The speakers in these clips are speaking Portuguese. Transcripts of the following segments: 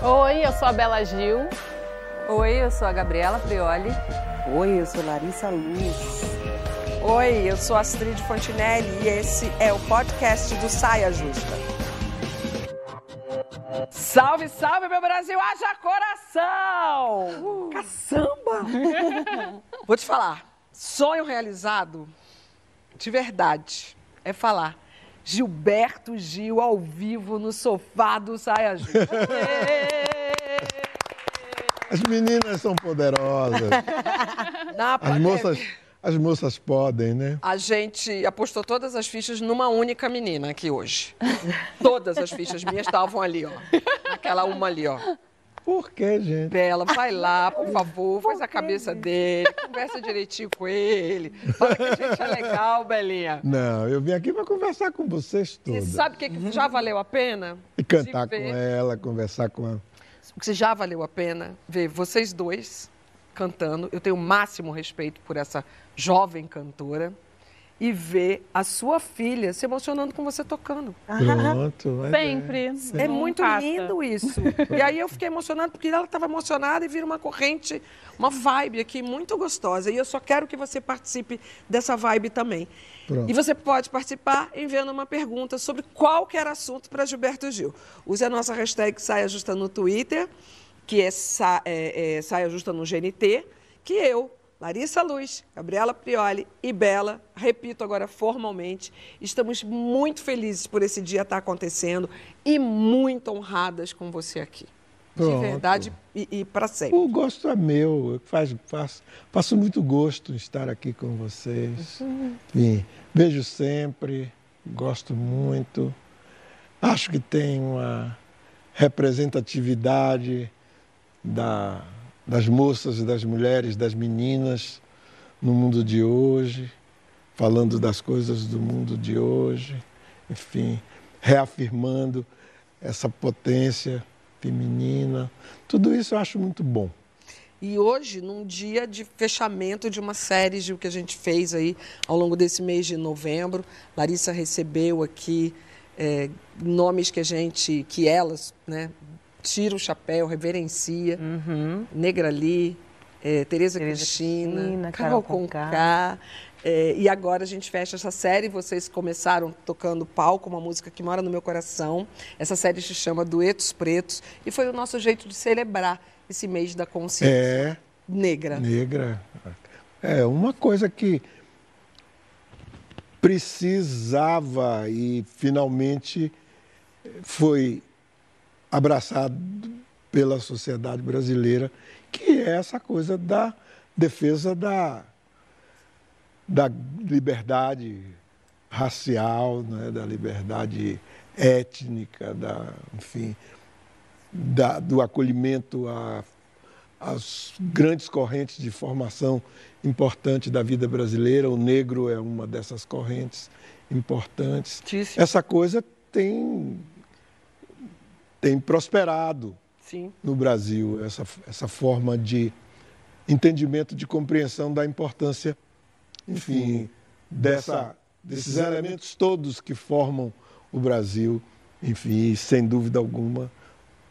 Oi, eu sou a Bela Gil. Oi, eu sou a Gabriela Prioli. Oi, eu sou Larissa Luz. Oi, eu sou Astrid Fontinelli e esse é o podcast do Saia Justa. Salve, salve, meu Brasil! Haja coração! Uh. Caçamba! Vou te falar, sonho realizado, de verdade, é falar Gilberto Gil ao vivo no sofá do Saia Justa. As meninas são poderosas. As moças, as moças podem, né? A gente apostou todas as fichas numa única menina aqui hoje. todas as fichas minhas estavam ali, ó. Aquela uma ali, ó. Por que, gente? Bela, vai lá, por favor, faz a cabeça dele, conversa direitinho com ele. Fala que a gente é legal, Belinha. Não, eu vim aqui para conversar com vocês todos. E sabe o que, que já valeu a pena? E cantar com ela, conversar com ela. Porque já valeu a pena ver vocês dois cantando. Eu tenho o máximo respeito por essa jovem cantora. E ver a sua filha se emocionando com você tocando. Pronto. Sempre. É, é muito lindo isso. E aí eu fiquei emocionada porque ela estava emocionada e vira uma corrente, uma vibe aqui muito gostosa. E eu só quero que você participe dessa vibe também. Pronto. E você pode participar enviando uma pergunta sobre qualquer assunto para Gilberto Gil. Use a nossa hashtag Saia Justa no Twitter, que é, sa, é, é Saia Justa no GNT, que eu Larissa Luz, Gabriela Prioli e Bela, repito agora formalmente, estamos muito felizes por esse dia estar acontecendo e muito honradas com você aqui. Pronto. De verdade e, e para sempre. O gosto é meu, faz, faço, faço muito gosto em estar aqui com vocês. Uhum. Enfim, vejo sempre, gosto muito. Acho que tem uma representatividade da das moças das mulheres, das meninas no mundo de hoje, falando das coisas do mundo de hoje, enfim, reafirmando essa potência feminina. Tudo isso eu acho muito bom. E hoje, num dia de fechamento de uma série de o que a gente fez aí ao longo desse mês de novembro, Larissa recebeu aqui é, nomes que a gente, que elas, né, tira o chapéu, reverencia. Uhum. Negra Lee, é, Tereza, Tereza Cristina, Cristina Carol Conká. É, e agora a gente fecha essa série. Vocês começaram tocando palco, uma música que mora no meu coração. Essa série se chama Duetos Pretos e foi o nosso jeito de celebrar esse mês da consciência é, negra. Negra. É uma coisa que precisava e finalmente foi abraçado pela sociedade brasileira, que é essa coisa da defesa da, da liberdade racial, né, da liberdade étnica, da, enfim, da, do acolhimento a, às grandes correntes de formação importante da vida brasileira. O negro é uma dessas correntes importantes. Essa coisa tem tem prosperado Sim. no Brasil, essa, essa forma de entendimento, de compreensão da importância, enfim, dessa, desses elementos todos que formam o Brasil. Enfim, sem dúvida alguma,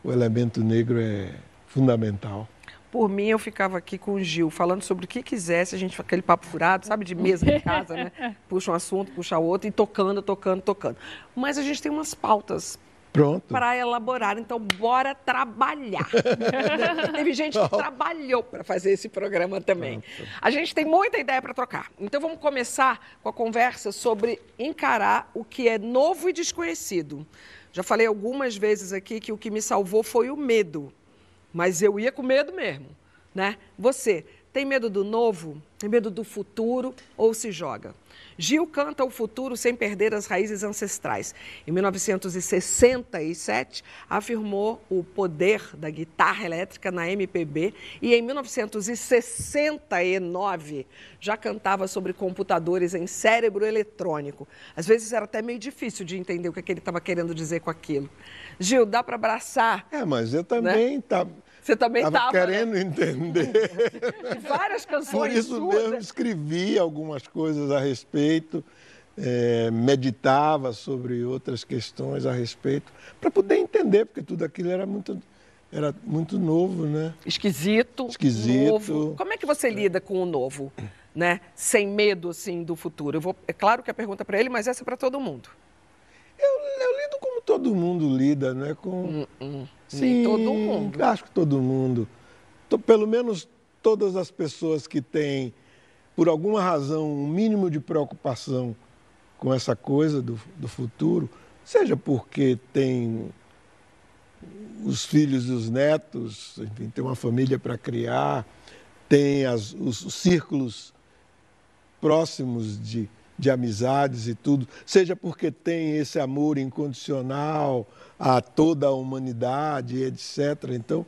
o elemento negro é fundamental. Por mim, eu ficava aqui com o Gil, falando sobre o que quisesse, a gente aquele papo furado, sabe, de mesa de casa, né? Puxa um assunto, puxa outro, e tocando, tocando, tocando. Mas a gente tem umas pautas Pronto. Para elaborar. Então, bora trabalhar. Teve gente que trabalhou para fazer esse programa também. Pronto. A gente tem muita ideia para trocar. Então, vamos começar com a conversa sobre encarar o que é novo e desconhecido. Já falei algumas vezes aqui que o que me salvou foi o medo. Mas eu ia com medo mesmo, né? Você tem medo do novo? Tem medo do futuro ou se joga? Gil canta o futuro sem perder as raízes ancestrais. Em 1967, afirmou o poder da guitarra elétrica na MPB e em 1969 já cantava sobre computadores em cérebro eletrônico. Às vezes era até meio difícil de entender o que, é que ele estava querendo dizer com aquilo. Gil, dá para abraçar? É, mas eu também né? tá... Você também estava né? querendo né? entender. Várias canções. Por isso suas. mesmo escrevi algumas coisas a respeito, é, meditava sobre outras questões a respeito, para poder entender, porque tudo aquilo era muito era muito novo, né? Esquisito. Esquisito. Novo. Como é que você lida com o novo, né? Sem medo, assim, do futuro? Vou, é claro que a pergunta é para ele, mas essa é para todo mundo. Eu, eu, lido como todo mundo lida, né? Com... Hum, hum. Sim, Nem todo mundo. Acho que todo mundo. Pelo menos todas as pessoas que têm, por alguma razão, um mínimo de preocupação com essa coisa do, do futuro, seja porque tem os filhos e os netos, enfim, tem uma família para criar, tem as, os, os círculos próximos de, de amizades e tudo, seja porque tem esse amor incondicional a toda a humanidade, etc. Então,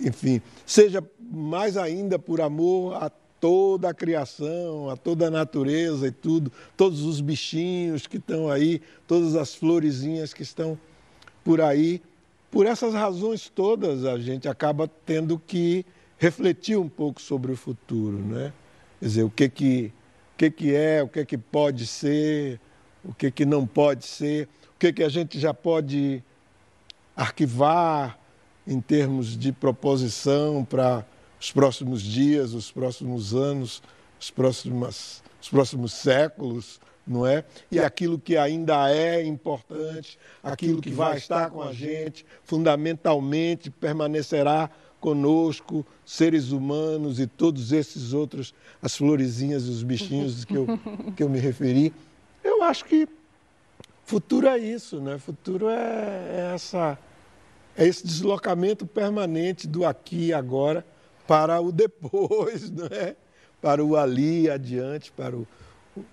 enfim, seja mais ainda por amor a toda a criação, a toda a natureza e tudo, todos os bichinhos que estão aí, todas as florezinhas que estão por aí. Por essas razões todas, a gente acaba tendo que refletir um pouco sobre o futuro, né? Quer dizer, o que que, que, que é, o que que pode ser, o que que não pode ser, o que que a gente já pode arquivar em termos de proposição para os próximos dias, os próximos anos, os próximos, os próximos séculos, não é? E aquilo que ainda é importante, aquilo que vai estar com a gente, fundamentalmente permanecerá conosco, seres humanos e todos esses outros, as florezinhas e os bichinhos que eu, que eu me referi. Eu acho que futuro é isso, né? Futuro é, é essa, é esse deslocamento permanente do aqui e agora para o depois, não é? Para o ali adiante, para o.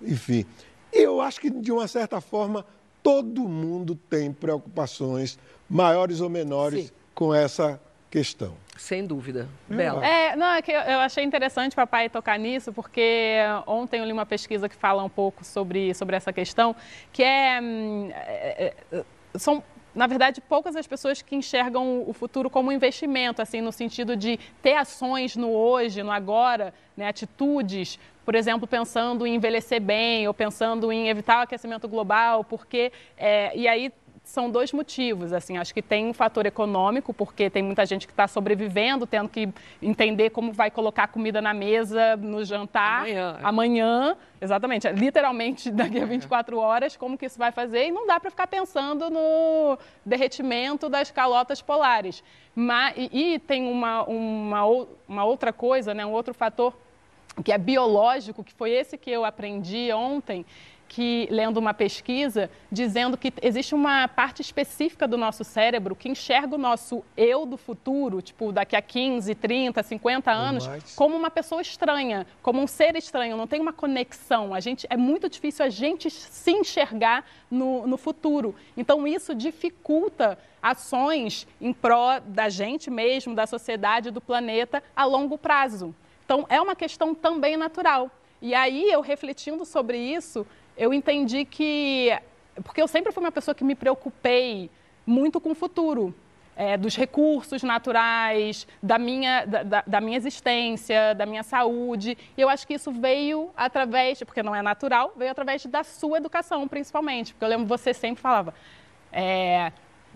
Enfim. E eu acho que, de uma certa forma, todo mundo tem preocupações, maiores ou menores, Sim. com essa questão. Sem dúvida. Bela. É, não, é que eu achei interessante papai tocar nisso, porque ontem eu li uma pesquisa que fala um pouco sobre, sobre essa questão, que é, hum, é, é são na verdade, poucas as pessoas que enxergam o futuro como investimento, assim, no sentido de ter ações no hoje, no agora, né, atitudes, por exemplo, pensando em envelhecer bem ou pensando em evitar o aquecimento global, porque é, e aí são dois motivos. Assim, acho que tem um fator econômico, porque tem muita gente que está sobrevivendo, tendo que entender como vai colocar comida na mesa no jantar amanhã. amanhã exatamente, literalmente daqui a 24 horas, como que isso vai fazer. E não dá para ficar pensando no derretimento das calotas polares. Mas, e, e tem uma, uma, uma outra coisa, né, um outro fator que é biológico, que foi esse que eu aprendi ontem, que lendo uma pesquisa dizendo que existe uma parte específica do nosso cérebro que enxerga o nosso eu do futuro, tipo daqui a 15, 30, 50 anos, como uma pessoa estranha, como um ser estranho, não tem uma conexão. A gente é muito difícil a gente se enxergar no, no futuro. Então isso dificulta ações em pró da gente mesmo, da sociedade, do planeta a longo prazo. Então é uma questão também natural. E aí eu refletindo sobre isso, eu entendi que. Porque eu sempre fui uma pessoa que me preocupei muito com o futuro. É, dos recursos naturais, da minha, da, da, minha existência, da minha saúde. E eu acho que isso veio através, porque não é natural, veio através da sua educação, principalmente. Porque eu lembro que você sempre falava. É,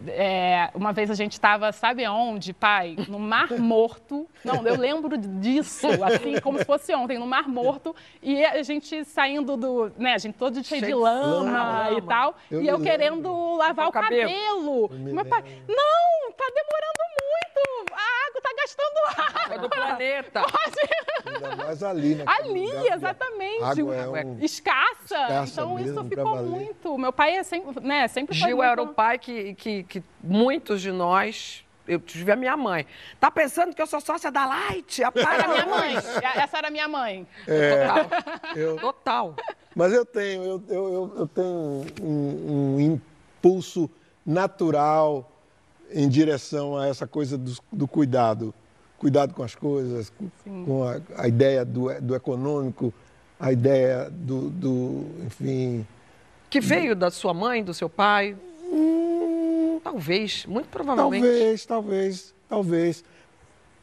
é, uma vez a gente estava, sabe aonde, pai? No Mar Morto. Não, eu lembro disso, assim, como se fosse ontem, no Mar Morto. E a gente saindo do. Né, a gente todo cheio de lama, lama, e tal. Eu e eu querendo lembro. lavar o, o cabelo. cabelo. Meu pai, não, tá demorando. Tá gastando água. É do planeta. Pode. Ainda mais ali, né? Ali, exatamente. Água é um... escassa. escassa. Então mesmo, isso ficou muito. Meu pai é sempre, né, sempre Gil muito... era o pai que, que que muitos de nós eu tive a minha mãe. Tá pensando que eu sou sócia da Light? A era minha mãe. Essa era minha mãe. É, Total. Eu, Total. Mas eu tenho, eu, eu, eu tenho um, um, impulso natural em direção a essa coisa do, do cuidado. Cuidado com as coisas, Sim. com a, a, ideia do, do econômico, a ideia do, do enfim... Que veio do... da sua mãe, do seu pai? Talvez, muito provavelmente. Talvez, talvez, talvez.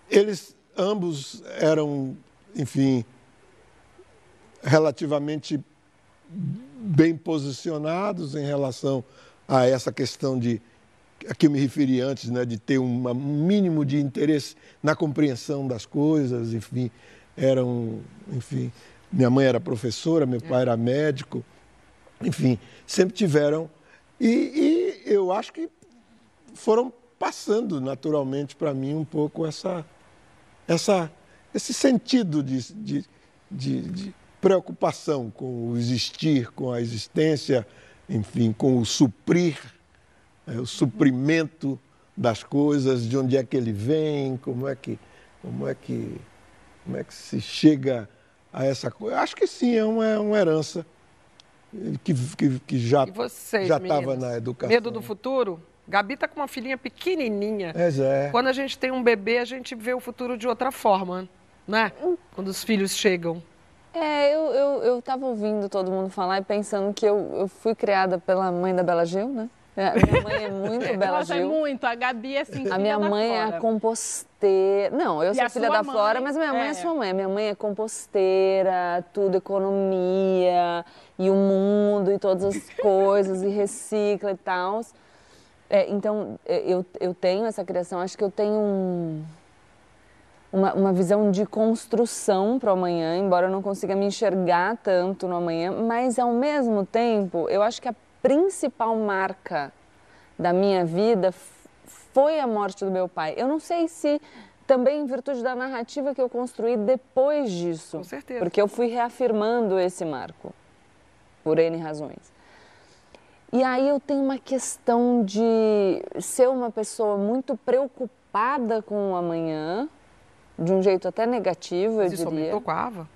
Eles ambos eram, enfim, relativamente bem posicionados em relação a essa questão de a que eu me referi antes, né, de ter um mínimo de interesse na compreensão das coisas, enfim, eram, enfim, minha mãe era professora, meu pai era médico, enfim, sempre tiveram e, e eu acho que foram passando naturalmente para mim um pouco essa, essa, esse sentido de, de, de, de preocupação com o existir, com a existência, enfim, com o suprir, o suprimento das coisas, de onde é que ele vem, como é que, como é que, como é que se chega a essa coisa. Acho que sim, é uma, é uma herança que, que, que já estava na educação. Medo do futuro? Gabi está com uma filhinha pequenininha. É, é. Quando a gente tem um bebê, a gente vê o futuro de outra forma, né? Quando os filhos chegam. É, eu estava eu, eu ouvindo todo mundo falar e pensando que eu, eu fui criada pela mãe da Bela Gil, né? A minha mãe é muito Bela Nossa, é Gil. é muito. A Gabi é assim, A minha mãe é a composteira. Não, eu e sou filha da mãe, Flora, mas minha mãe é. é sua mãe. Minha mãe é composteira, tudo, economia, e o mundo, e todas as coisas, e recicla e tal. É, então, é, eu, eu tenho essa criação, acho que eu tenho um, uma, uma visão de construção para o amanhã, embora eu não consiga me enxergar tanto no amanhã, mas ao mesmo tempo, eu acho que a principal marca da minha vida foi a morte do meu pai. Eu não sei se também em virtude da narrativa que eu construí depois disso. Com certeza. Porque eu fui reafirmando esse marco, por N razões. E aí eu tenho uma questão de ser uma pessoa muito preocupada com o amanhã, de um jeito até negativo, mas eu isso diria. aumentou com a Ava?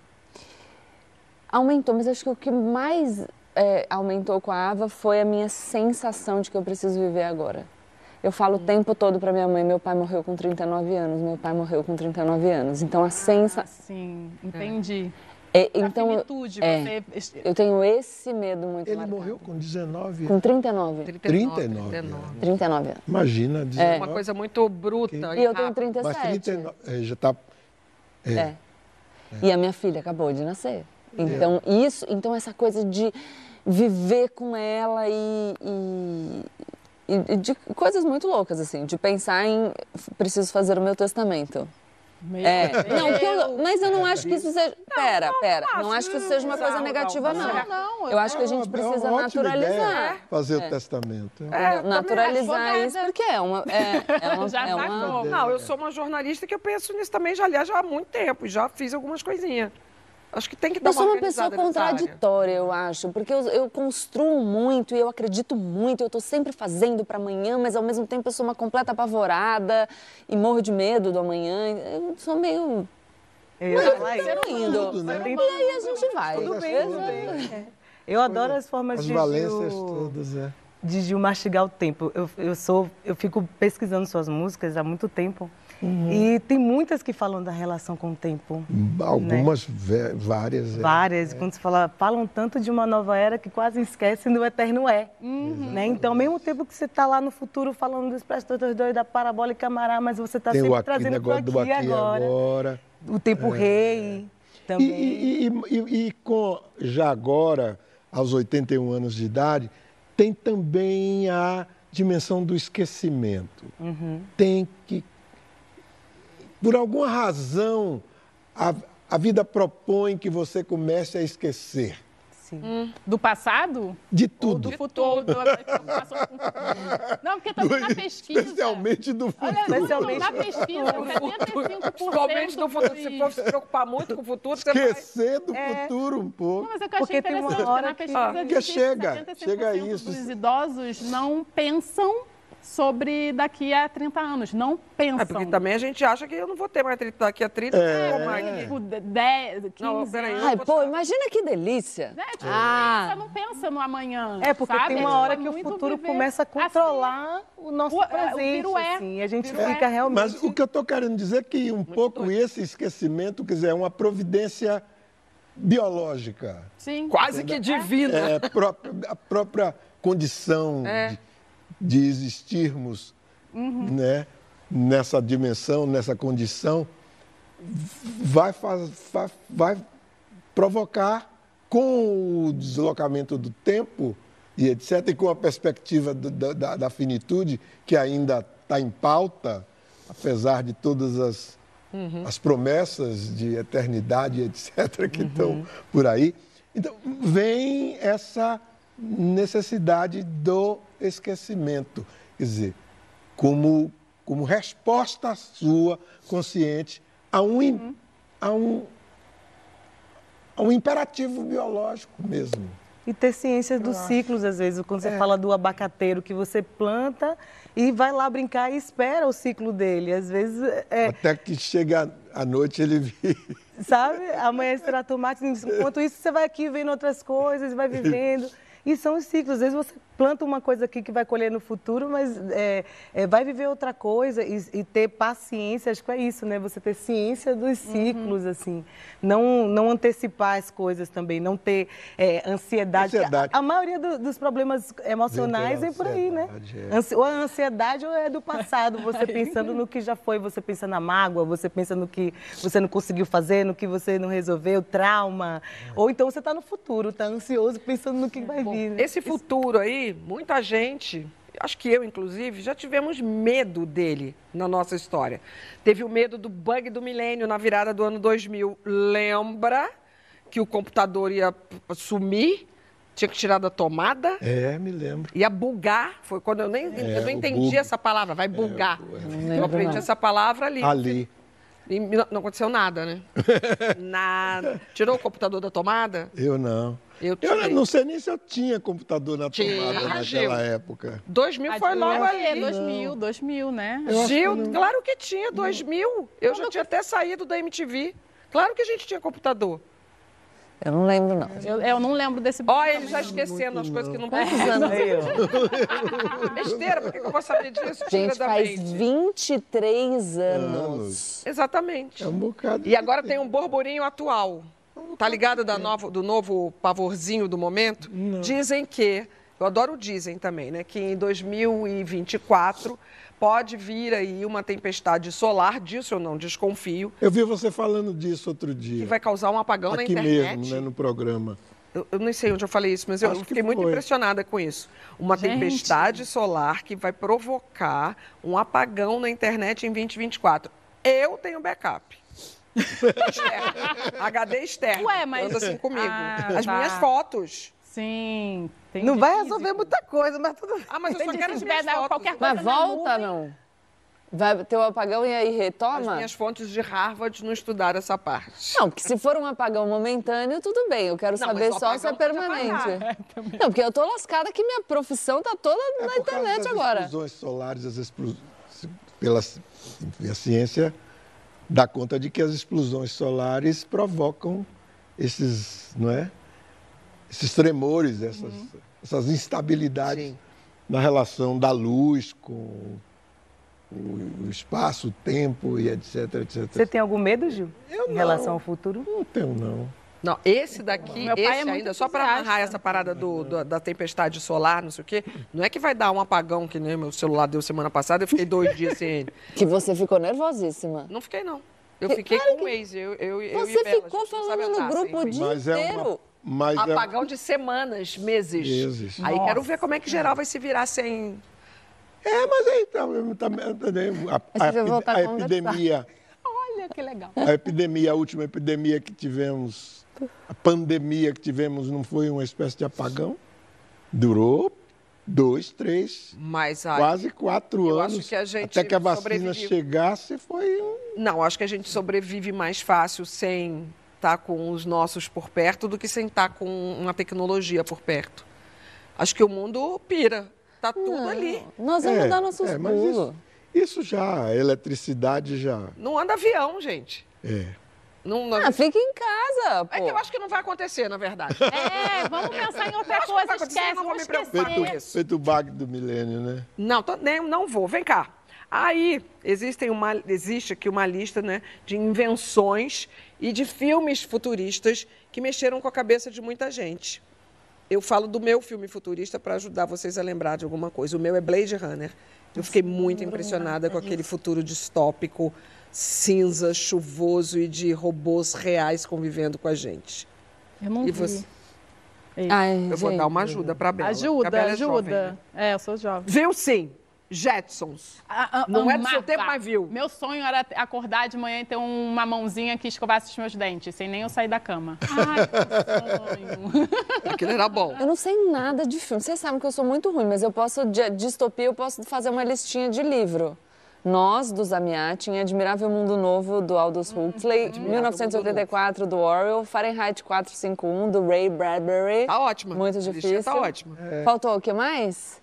Aumentou, mas acho que o que mais é, aumentou com a Ava foi a minha sensação de que eu preciso viver agora. Eu falo o tempo todo para minha mãe, meu pai morreu com 39 anos, meu pai morreu com 39 anos. Então a sensação... Ah, sim, entendi. É, então, finitude, é, você... eu tenho esse medo muito Ele marcado. morreu com 19 Com 39. 39. 39. 39, 39 anos. Imagina, 19. É uma coisa muito bruta. E eu tenho 37. Mas 39, é, já está... É. é. E a minha filha acabou de nascer. Então, é. isso, então essa coisa de viver com ela e, e, e, de coisas muito loucas, assim, de pensar em preciso fazer o meu testamento. Meu é, não, eu, mas eu não acho que isso seja. Pera, pera. Não acho que isso seja uma coisa negativa, não. não. Eu acho que a gente precisa naturalizar. Fazer o testamento. É, naturalizar isso, porque é uma. É, é uma, já é uma... Não, eu sou uma jornalista que eu penso nisso também, já, aliás, já há muito tempo. Já fiz algumas coisinhas. Acho que tem que dar Eu sou uma pessoa contraditória, eu acho, porque eu, eu, construo muito e eu acredito muito, eu estou sempre fazendo para amanhã, mas ao mesmo tempo eu sou uma completa apavorada e morro de medo do amanhã. Eu sou meio. Eu mas eu tô indo. Tudo, né? E aí a gente vai. Tudo bem, tudo bem. Eu adoro as formas as de. As valências Gil, todas, é. De Gil mastigar o tempo. Eu, eu, sou, eu fico pesquisando suas músicas há muito tempo. Uhum. E tem muitas que falam da relação com o tempo. Algumas, né? várias. É. Várias. É. Quando se fala, falam tanto de uma nova era que quase esquecem do eterno é. Uhum. Né? Então, ao mesmo tempo que você está lá no futuro falando dos prestadores dois da parabólica Mará, mas você está sempre aqui, trazendo para aqui, aqui agora. agora. O tempo é. rei também. E, e, e, e com, já agora, aos 81 anos de idade, tem também a dimensão do esquecimento. Uhum. Tem que por alguma razão, a, a vida propõe que você comece a esquecer. Hum. Do passado? De tudo. Ou do futuro. não, porque também na pesquisa. Especialmente do futuro. Olha, Especialmente na pesquisa, 75%. Principalmente do futuro. Se for se preocupar muito com o futuro, Esquecer vai... do é... futuro um pouco. Não, mas é que eu achei porque interessante, tem uma hora na pesquisa que... que chega, chega a isso. Os idosos não pensam sobre daqui a 30 anos. Não pensam. É porque também a gente acha que eu não vou ter mais 30, daqui a 30, é. como é. Tipo, 10, 15 não, peraí, Ai, pô, imagina que delícia. É, tipo, ah. Você não pensa no amanhã, É, porque sabe? tem uma hora que o futuro começa a controlar assim, o nosso o, presente. O é, assim, a gente fica realmente... Mas o que eu estou querendo dizer é que um Muito pouco doido. esse esquecimento, quer dizer, é uma providência biológica. Sim. Quase que divina. É, a própria condição... É. De, de existirmos uhum. né, nessa dimensão, nessa condição, vai, faz, vai provocar, com o deslocamento do tempo e etc., e com a perspectiva do, da, da finitude, que ainda está em pauta, apesar de todas as, uhum. as promessas de eternidade, etc., que uhum. estão por aí. Então, vem essa necessidade do esquecimento. Quer dizer, como, como resposta sua, consciente, a um, uhum. a, um, a um imperativo biológico mesmo. E ter ciência dos ciclos, às vezes, quando você é. fala do abacateiro que você planta e vai lá brincar e espera o ciclo dele. Às vezes. É... Até que chega à noite ele vira. Sabe? Amanhã será tomate. Enquanto isso, você vai aqui vendo outras coisas, vai vivendo. E são os ciclos. Às vezes você planta uma coisa aqui que vai colher no futuro, mas é, é, vai viver outra coisa e, e, ter paciência, acho que é isso, né? Você ter ciência dos uhum. ciclos, uhum. assim. Não, não antecipar as coisas também, não ter é, ansiedade. ansiedade. A, a, maioria do, dos problemas emocionais vem por aí, né? É. Ansi, ou a ansiedade ou é do passado, você pensando no que já foi, você pensa na mágoa, você pensa no que você não conseguiu fazer, no que você não resolveu, trauma. Ou então você está no futuro, está ansioso pensando no que vai vir. Né? Esse futuro aí, muita gente, acho que eu inclusive, já tivemos medo dele na nossa história. Teve o medo do bug do milênio na virada do ano 2000. Lembra que o computador ia sumir? Tinha que tirar da tomada? É, me lembro. Ia bugar. Foi quando eu nem é, eu não entendi essa palavra, vai é, bugar. É, eu aprendi essa palavra ali. Ali. E não aconteceu nada, né? nada. Tirou o computador da tomada? Eu não. Eu, eu, não sei nem se eu tinha computador na tomada tinha. naquela Gil. época. 2000 foi logo ali. 2000, 2000, né? Gil, que claro que tinha, 2000. Eu já tinha até saído da MTV. Claro que a gente tinha computador. Eu não lembro, não. Eu, eu não lembro desse... Ó, ele já esquecendo as coisas que não... Quantos anos aí, Besteira, por que eu vou saber disso? Gente, faz 23 anos. Exatamente. É um bocado. E agora tem um borburinho atual. Tá ligado da novo, do novo pavorzinho do momento? Não. Dizem que, eu adoro o dizem também, né? Que em 2024 pode vir aí uma tempestade solar, disso eu não desconfio. Eu vi você falando disso outro dia. Que vai causar um apagão Aqui na internet. mesmo, né, no programa. Eu, eu nem sei onde eu falei isso, mas eu Acho fiquei muito impressionada com isso. Uma Gente. tempestade solar que vai provocar um apagão na internet em 2024. Eu tenho backup. HD externo. Ué, mas... Anda assim comigo. Ah, As tá. minhas fotos. Sim. Não vai resolver muita coisa, mas tudo Ah, mas eu só quero as minhas fotos. Qualquer coisa mas volta, não? Vai ter o um apagão e aí retoma? As minhas fontes de Harvard não estudaram essa parte. Não, porque se for um apagão momentâneo, tudo bem. Eu quero não, saber só se é permanente. É, não, porque eu tô lascada que minha profissão tá toda é na internet agora. As explosões solares, as explosões, pela a ciência dá conta de que as explosões solares provocam esses, não é? esses tremores, essas, uhum. essas instabilidades Sim. na relação da luz com o, espaço, o tempo e etc, etc. Você tem algum medo, Gil? Eu em não. relação ao futuro? Não tenho, não. Não, esse daqui, Meu esse é ainda, só para amarrar essa parada do, do, da tempestade solar, não sei o quê, não é que vai dar um apagão que nem meu celular deu semana passada, eu fiquei dois dias sem ele. Que você ficou nervosíssima. Não fiquei, não. Eu fiquei claro com o Waze. Eu, eu, você eu ficou falando no grupo o dia mas inteiro. É uma, mas apagão é... de semanas, meses. Meses. Aí Nossa. quero ver como é que geral vai se virar sem... É, mas aí também, também, também a, a, a, a epidemia... Olha que legal. A epidemia, a última epidemia que tivemos a pandemia que tivemos não foi uma espécie de apagão? Durou dois, três, Mas, quase quatro anos. Que até que a vacina sobrevive... chegasse, foi um... Não, acho que a gente sobrevive mais fácil sem estar com os nossos por perto do que sem estar com uma tecnologia por perto. Acho que o mundo pira. Está tudo não, ali. Nós vamos é, dar nossos é. Isso, isso já, a eletricidade já... Não anda avião, gente. É. Não, não... Ah, fica em casa, pô. É que eu acho que não vai acontecer, na verdade. É, vamos pensar em outra coisa, esquece, não vou me preocupar feito, com isso. Feito o bug do milênio, né? Não, tô, nem, não vou. Vem cá. Aí, existem uma, existe aqui uma lista né, de invenções e de filmes futuristas que mexeram com a cabeça de muita gente. Eu falo do meu filme futurista para ajudar vocês a lembrar de alguma coisa. O meu é Blade Runner. Eu fiquei muito impressionada com aquele futuro distópico cinza, chuvoso e de robôs reais convivendo com a gente. Eu não e vi. Você... Ai, eu vou dar uma ajuda para Bela. Ajuda, Bela ajuda. É, é, eu sou jovem. Viu sim. Jetsons. A, a, não é do seu tempo, mas viu. Meu sonho era acordar de manhã e ter uma mãozinha que escovasse os meus dentes, sem nem eu sair da cama. Ai, que sonho. Aquilo era bom. Eu não sei nada de filme. Vocês sabem que eu sou muito ruim, mas eu posso, de distopia, eu posso fazer uma listinha de livro. Nós, do Zamiat, em Admirável Mundo Novo, do Aldous Huxley, hum, 1984, do Orwell, Fahrenheit 451, do Ray Bradbury. Tá ótimo. Muito difícil. Tá ótimo. É. Faltou o que mais?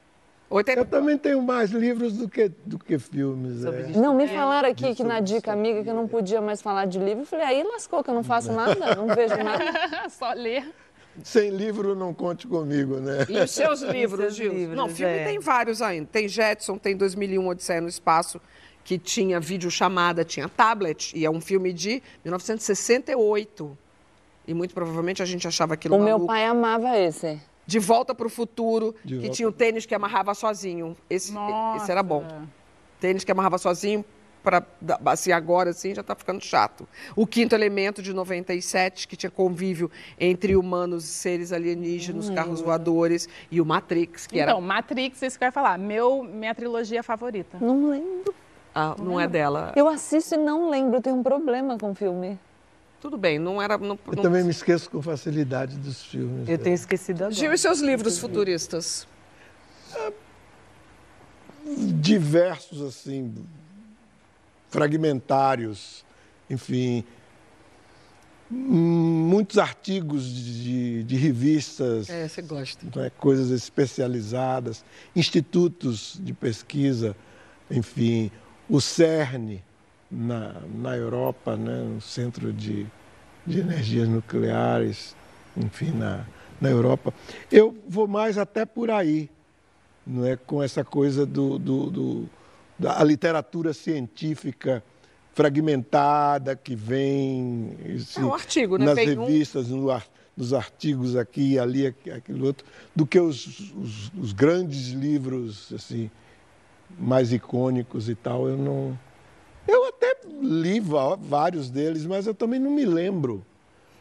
Eu também tenho mais livros do que, do que filmes. É. Não, me falaram aqui que na dica amiga que eu não podia mais falar de livro. Eu falei, aí lascou, que eu não faço nada, não vejo nada. Só ler. Sem livro não conte comigo, né? E os seus livros, Gil? Não, filme é. tem vários ainda. Tem Jetson, tem 2001, Odisseia no Espaço, que tinha videochamada, tinha tablet, e é um filme de 1968. E muito provavelmente a gente achava aquilo O maluco. meu pai amava esse. De Volta para o Futuro, de que volta. tinha o tênis que amarrava sozinho. Esse, esse era bom. Tênis que amarrava sozinho, para assim, agora assim já está ficando chato. O Quinto Elemento, de 97, que tinha convívio entre humanos e seres alienígenas, hum. carros voadores, e o Matrix, que então, era... Então, Matrix, isso que eu ia falar. Meu, minha trilogia favorita. Não lembro. Ah, não, não é dela. Eu assisto e não lembro, eu tenho um problema com o filme. Tudo bem, não era. Não, eu também me esqueço com facilidade dos filmes. Eu tenho esquecido agora. Gil, e seus livros futuristas? É, diversos, assim, fragmentários, enfim. Muitos artigos de, de revistas. É, você gosta. Né, coisas especializadas, institutos de pesquisa, enfim. O CERN, na, na Europa, né, no Centro de, de Energias Nucleares, enfim, na, na Europa. Eu vou mais até por aí, não é com essa coisa do, do, do da literatura científica fragmentada que vem é um artigo, né? nas revistas, um... no, nos artigos aqui ali, aquilo outro, do que os, os, os grandes livros assim mais icônicos e tal. Eu não eu até li vários deles, mas eu também não me lembro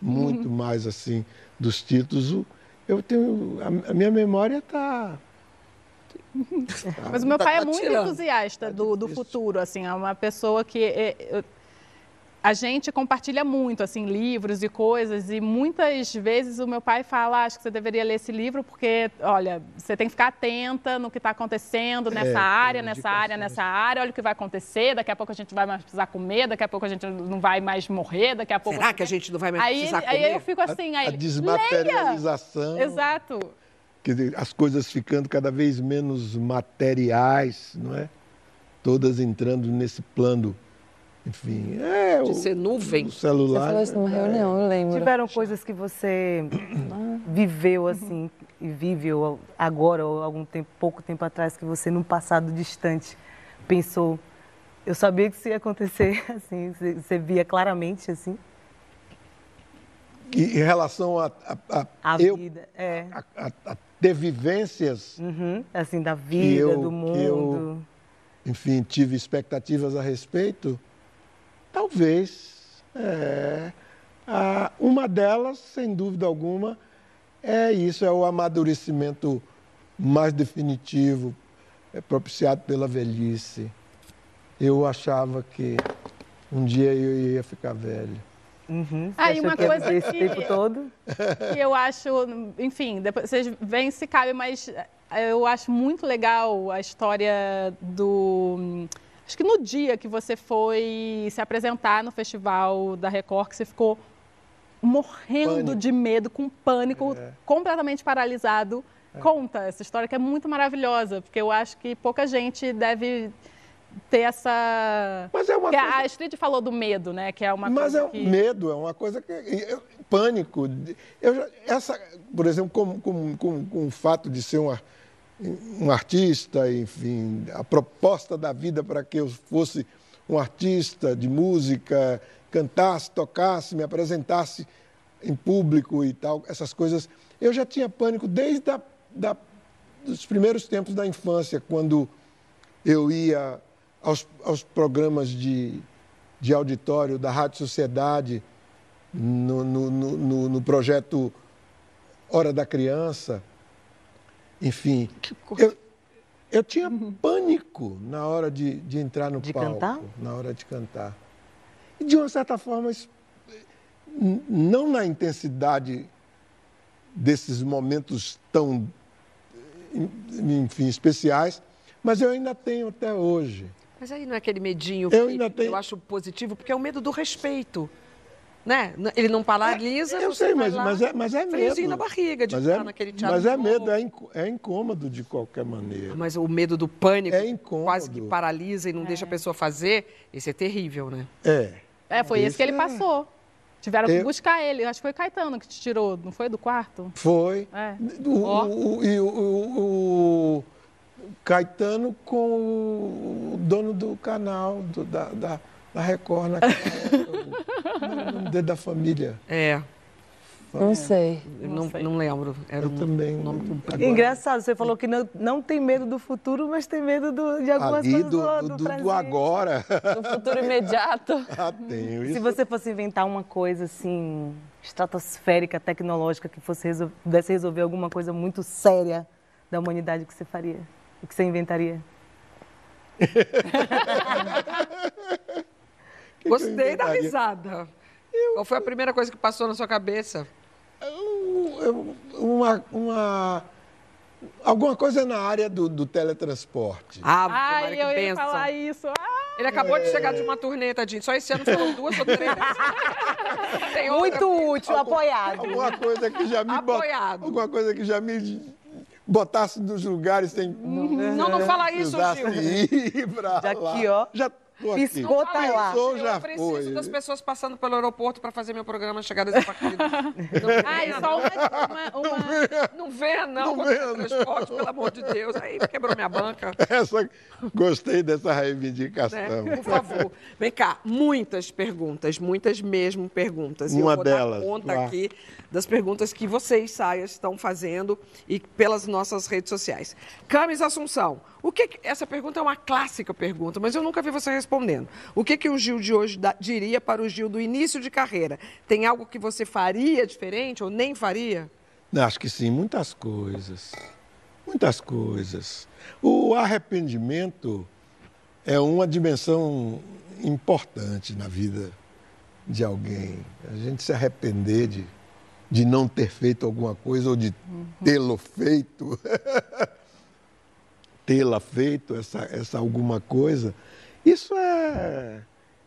muito uhum. mais assim dos títulos. Eu tenho a, minha memória está mas o meu tá pai é muito entusiasta do, do futuro, assim, é uma pessoa que é, a gente compartilha muito, assim, livros e coisas, e muitas vezes o meu pai fala, ah, acho que você deveria ler esse livro, porque, olha, você tem que ficar atenta no que está acontecendo nessa é, área, nessa área, nessa área, olha o que vai acontecer, daqui a pouco a gente vai mais precisar comer, daqui a pouco a gente não vai mais morrer, daqui a pouco... Será que a gente não vai mais aí, precisar comer? Aí eu fico assim, aí, a, a desmaterialização... Leia! Exato. As coisas ficando cada vez menos materiais, não é? Todas entrando nesse plano enfim, é de o, ser nuvem. O celular. Você falou isso numa reunião, eu lembro. Tiveram coisas que você viveu assim e viveu agora ou algum tempo, pouco tempo atrás que você num passado distante pensou, eu sabia que isso ia acontecer, assim, você, você via claramente assim. E, em relação a, a, a, a eu, vida, é. a, ter vivências uhum, assim da vida, eu, do mundo. Eu, enfim, tive expectativas a respeito. Talvez. É, a, uma delas, sem dúvida alguma, é isso, é o amadurecimento mais definitivo, é propiciado pela velhice. Eu achava que um dia eu ia ficar velho. Uhum. Ah, e uma coisa esse que, tempo todo? que eu acho, enfim, depois vocês veem se cabe, mas eu acho muito legal a história do Acho que no dia que você foi se apresentar no festival da Record, que você ficou morrendo pânico. de medo, com pânico, é. completamente paralisado. É. Conta essa história que é muito maravilhosa, porque eu acho que pouca gente deve ter essa. Mas é uma coisa... A Astrid falou do medo, né? Que é uma Mas coisa é que... medo, é uma coisa que. Eu, pânico. Eu já, essa, por exemplo, com, com, com, com o fato de ser uma um artista, enfim, a proposta da vida para que eu fosse um artista de música, cantasse, tocasse, me apresentasse em público e tal, essas coisas. Eu já tinha pânico desde a, da, dos primeiros tempos da infância, quando eu ia aos, aos programas de, de auditório da Rádio Sociedade, no, no, no, no projeto Hora da Criança. Enfim, eu, eu tinha pânico na hora de, de entrar no de palco. Cantar? Na hora de cantar. E de uma certa forma, não na intensidade desses momentos tão, enfim, especiais, mas eu ainda tenho até hoje. Mas aí não é aquele medinho eu que ainda tenho... eu acho positivo, porque é o medo do respeito. Né? Ele não paralisa, é, Eu sei, mas, mas, é, mas é medo. na barriga de mas estar é, naquele teatro. Mas é medo, é, é incômodo de qualquer maneira. Mas o medo do pânico é incômodo. quase que paralisa e não é. deixa a pessoa fazer, esse é terrível, né? É. É, foi esse, esse que ele passou. Tiveram que buscar ele. Acho que foi Caetano que te tirou, não foi do quarto? Foi. É. O, o, o, o, Caetano com o dono do canal do, da, da, da Record naquela época. da família. É. Não sei. Não, não, não lembro. Era eu um também. Nome agora... Engraçado, você falou que não, não tem medo do futuro, mas tem medo do, de algumas Ali, coisas do, do, do, do, do agora. Do futuro imediato. ah, tenho. Isso... Se você fosse inventar uma coisa assim, estratosférica, tecnológica, que fosse resol... pudesse resolver alguma coisa muito séria da humanidade, o que você faria? O que você inventaria? que Gostei que da risada. Eu... Qual foi a primeira coisa que passou na sua cabeça? Uma, uma, alguma coisa na área do, do teletransporte. Ah, Ai, eu ia benção. falar isso. Ah. Ele acabou é... de chegar de uma turnê, tadinho. Só esse ano falou duas ou três. Tem Muito útil, algum, apoiado. Alguma coisa que já me apoiado. alguma coisa que já me botasse nos lugares sem. Não, não fala isso, Gil. Ir pra já lá. aqui, ó. Já Piscou, tá lá. Eu já preciso foi. das pessoas passando pelo aeroporto para fazer meu programa Chegadas e Partidas. Ai, só uma... uma, uma... Não venha, não. Não venha, transporte, pelo amor de Deus. Aí quebrou minha banca. Essa, gostei dessa reivindicação. Né? Por favor. Vem cá, muitas perguntas, muitas mesmo perguntas. Uma eu vou delas. Dar conta aqui das perguntas que vocês, Saias, estão fazendo e pelas nossas redes sociais. Camis Assunção, o que, que essa pergunta é uma clássica pergunta, mas eu nunca vi você respondendo. O que que o Gil de hoje da, diria para o Gil do início de carreira? Tem algo que você faria diferente ou nem faria? Acho que sim, muitas coisas. Muitas coisas. O arrependimento é uma dimensão importante na vida de alguém. A gente se arrepender de, de não ter feito alguma coisa ou de tê-lo feito. tê-la feito, essa, essa alguma coisa, isso é,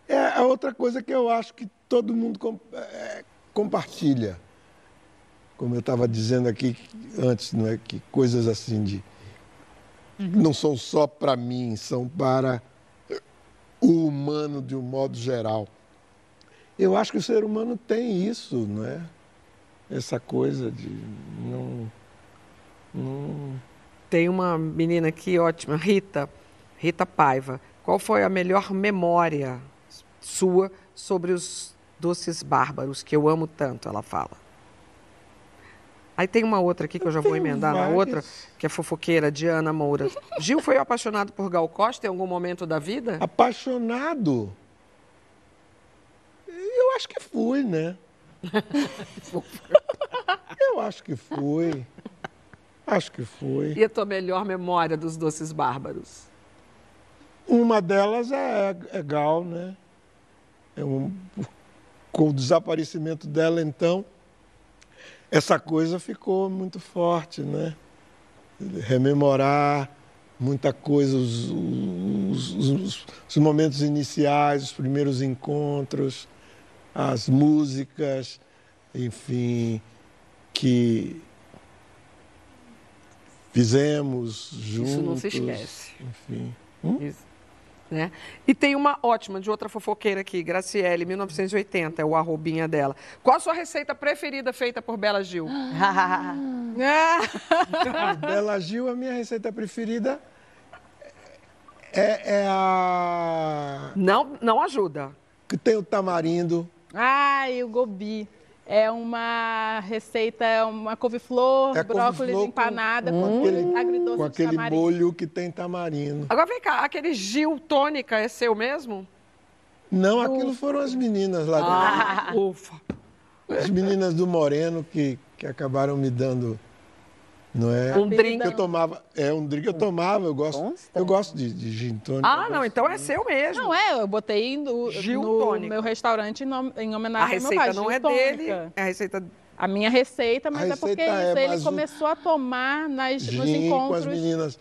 é outra coisa que eu acho que todo mundo é, compartilha. Como eu estava dizendo aqui antes, não é que coisas assim de não são só para mim, são para o humano de um modo geral. Eu acho que o ser humano tem isso, não é? Essa coisa de não, não tem uma menina aqui ótima, Rita, Rita Paiva. Qual foi a melhor memória sua sobre os doces bárbaros que eu amo tanto? Ela fala. Aí tem uma outra aqui que eu, eu já vou emendar várias. na outra, que é fofoqueira, Diana Moura. Gil foi apaixonado por Gal Costa em algum momento da vida? Apaixonado? Eu acho que fui, né? eu acho que fui. Acho que foi. E a tua melhor memória dos doces bárbaros? Uma delas é, é Gal, né? É um, com o desaparecimento dela, então, essa coisa ficou muito forte, né? Rememorar muita coisa, os, os, os, os momentos iniciais, os primeiros encontros, as músicas, enfim, que fizemos juntos. Isso não se esquece. Enfim. Hum? Isso. Né? E tem uma ótima de outra fofoqueira aqui, Graciele, 1980, é o arrobinha dela. Qual a sua receita preferida feita por Bela Gil? Bela Gil, a minha receita preferida é, é, a. Não, não ajuda. Que tem o tamarindo. Ai, o gobi. É uma receita, é uma couve-flor, é brócolis couve empanada com, com aquele, agridoce com aquele molho que tem tamarindo. Agora vem cá, aquele Gil tônica é seu mesmo? Não, ufa. aquilo foram as meninas lá ah, Ufa. As meninas do Moreno que, que acabaram me dando não é? Um drink. Que eu tomava. É um drink que eu tomava, eu gosto. Eu gosto de, de gin tônica. Ah, não, então é seu mesmo. Não, é, eu botei no, Gil no tônica. meu restaurante em, em homenagem ao meu pai. A receita não é tônica. dele, é a receita a minha receita, mas é porque é, ele começou a tomar nas, gin nos encontros. com as meninas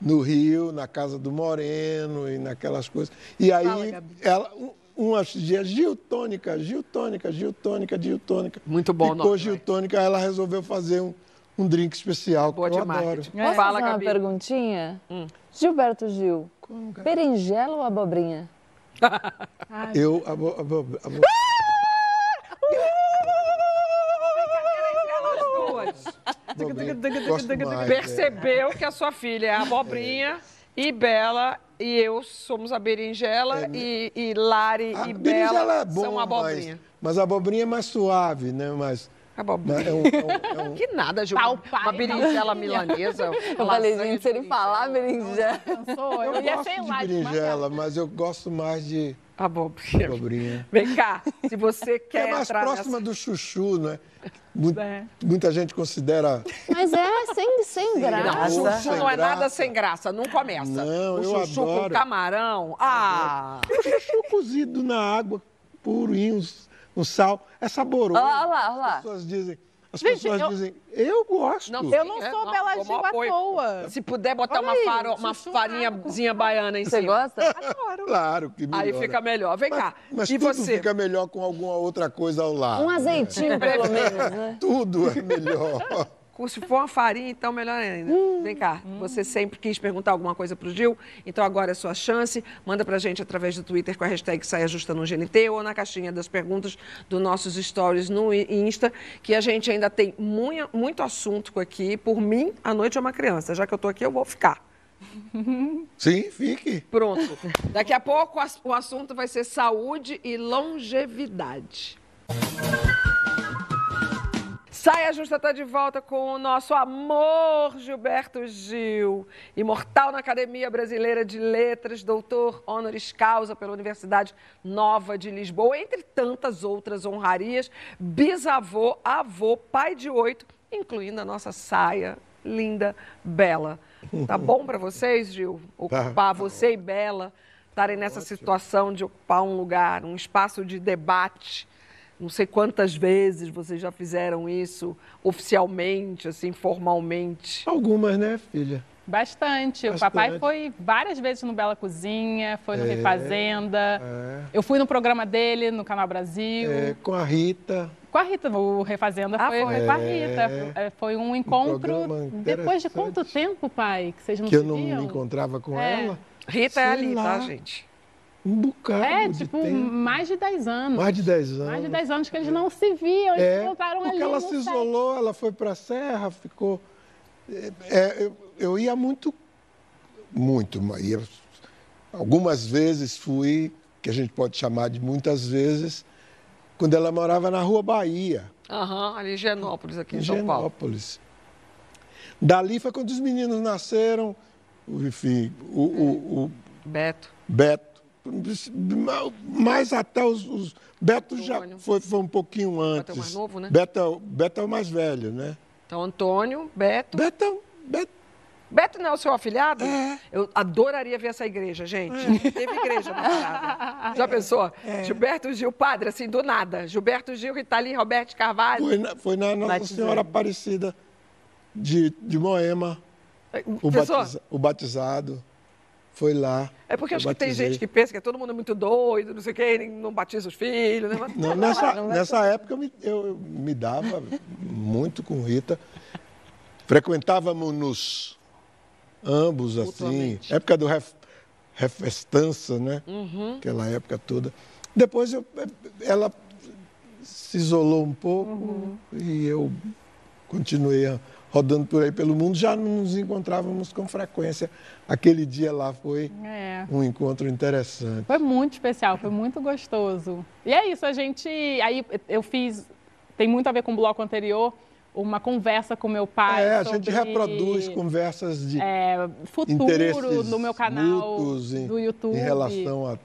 no Rio, na casa do Moreno e naquelas coisas. E aí, Fala, ela, um, um dias, Gil tônica, Gil tônica, Gil tônica, Gil tônica. Muito bom, Ficou nome, Gil tônica, ela resolveu fazer um um drink especial Boa que eu adoro. É. Posso Fala, fazer uma perguntinha? Hum. Gilberto Gil, Como, berinjela ou abobrinha? eu, abo, abo, abo... Percebeu que a sua filha é a abobrinha é. e Bela e eu somos a berinjela é, e, e Lari e Bela é bom, são a abobrinha. Mas, mas a abobrinha é mais suave, né? Abobrinha. É um, é um, é um... Que nada, Ju. Uma, uma berinjela milanesa. Eu falei, gente, se ele falar berinjela. Eu, eu ia gosto de berinjela, mas eu gosto mais de abobrinha. abobrinha. Vem cá, se você quer É mais próxima nessa... do chuchu, né? Muita, é. muita gente considera... Mas é sem, sem graça. Não, chuchu não é nada sem graça, não começa. Não, o eu chuchu adoro. com camarão, ah! O chuchu cozido na água, purinhos um sal. É saboroso. Olha lá, olha lá. As pessoas dizem. As Gente, pessoas eu... dizem, eu gosto. Não, eu não sou é, beladinho à toa. Se puder botar uma, faro, uma farinhazinha baiana em você cima. Você gosta? Adoro. Claro que melhor. Aí fica melhor. Vem mas, cá. Mas e tudo você? fica melhor com alguma outra coisa ao lado. Um azeitinho, né? pelo menos, né? Tudo é melhor. Se for uma farinha, então melhor ainda. Hum, Vem cá, hum. você sempre quis perguntar alguma coisa para o Gil, então agora é sua chance. Manda para a gente através do Twitter com a hashtag Saia Justa no GNT ou na caixinha das perguntas dos nossos stories no Insta, que a gente ainda tem muito, muito assunto aqui. Por mim, a noite é uma criança. Já que eu estou aqui, eu vou ficar. Sim, fique. Pronto. Daqui a pouco o assunto vai ser saúde e longevidade. Saia Justa está de volta com o nosso amor Gilberto Gil, imortal na Academia Brasileira de Letras, doutor honoris causa pela Universidade Nova de Lisboa, entre tantas outras honrarias, bisavô, avô, pai de oito, incluindo a nossa saia linda, bela. Tá bom para vocês, Gil? Ocupar tá. você e Bela estarem nessa situação de ocupar um lugar, um espaço de debate não sei quantas vezes vocês já fizeram isso oficialmente, assim, formalmente. Algumas, né, filha? Bastante. Bastante. O papai foi várias vezes no Bela Cozinha, foi no é, Refazenda. É. Eu fui no programa dele, no Canal Brasil. É, com a Rita. Com a Rita, o Refazenda ah, foi, foi, com a Rita. É. Foi um encontro. Um depois de quanto tempo, pai, que vocês não Que eu não me encontrava com é. ela? Rita Sei é ali, tá, lá. tá, gente? Um bocado. É, tipo, tempo. mais de 10 anos. Mais de 10 anos. Mais de 10 anos que eles não se viam, eles é, voltaram porque ali. ela se isolou, ela foi para a Serra, ficou. É, é, eu, eu, ia muito, muito, ia, algumas vezes fui, que a gente pode chamar de muitas vezes, quando ela morava na Rua Bahia. Aham, uhum, ali em Genópolis, aqui em, em São Genópolis. Paulo. Dali foi quando os meninos nasceram, enfim, o, o, o Beto. Beto mais até os, os Beto já foi, foi um pouquinho antes. Beto é o mais novo, né? Beto, Beto é o mais velho, né? Então, Antônio, Beto. Beto, Beto. Beto não é o seu afilhado? É. Eu adoraria ver essa igreja, gente. É. Teve igreja na parada. Já pensou? É. Gilberto Gil, padre, assim, do nada. Gilberto Gil, Ritali, Roberto Carvalho. Foi na, foi na Nossa Batizando. Senhora Aparecida de, de Moema. O, batiza, o batizado. Foi lá. É porque acho batizei. que tem gente que pensa que é todo mundo muito doido, não sei o quê, não batiza os filhos, né? Não, nessa, nessa época eu me, eu, eu me dava muito com Rita. Frequentávamos-nos ambos, assim, época do ref, refestança, né? Uhum. Aquela época toda. Depois eu, ela se isolou um pouco uhum. e eu continuei a rodando por aí pelo mundo, já não nos encontrávamos com frequência. Aquele dia lá foi é. um encontro interessante. Foi muito especial, foi muito gostoso. E é isso, a gente. Aí eu fiz. Tem muito a ver com o bloco anterior uma conversa com meu pai. É, a sobre, gente reproduz conversas de é, futuro no meu canal em, do YouTube. Em relação a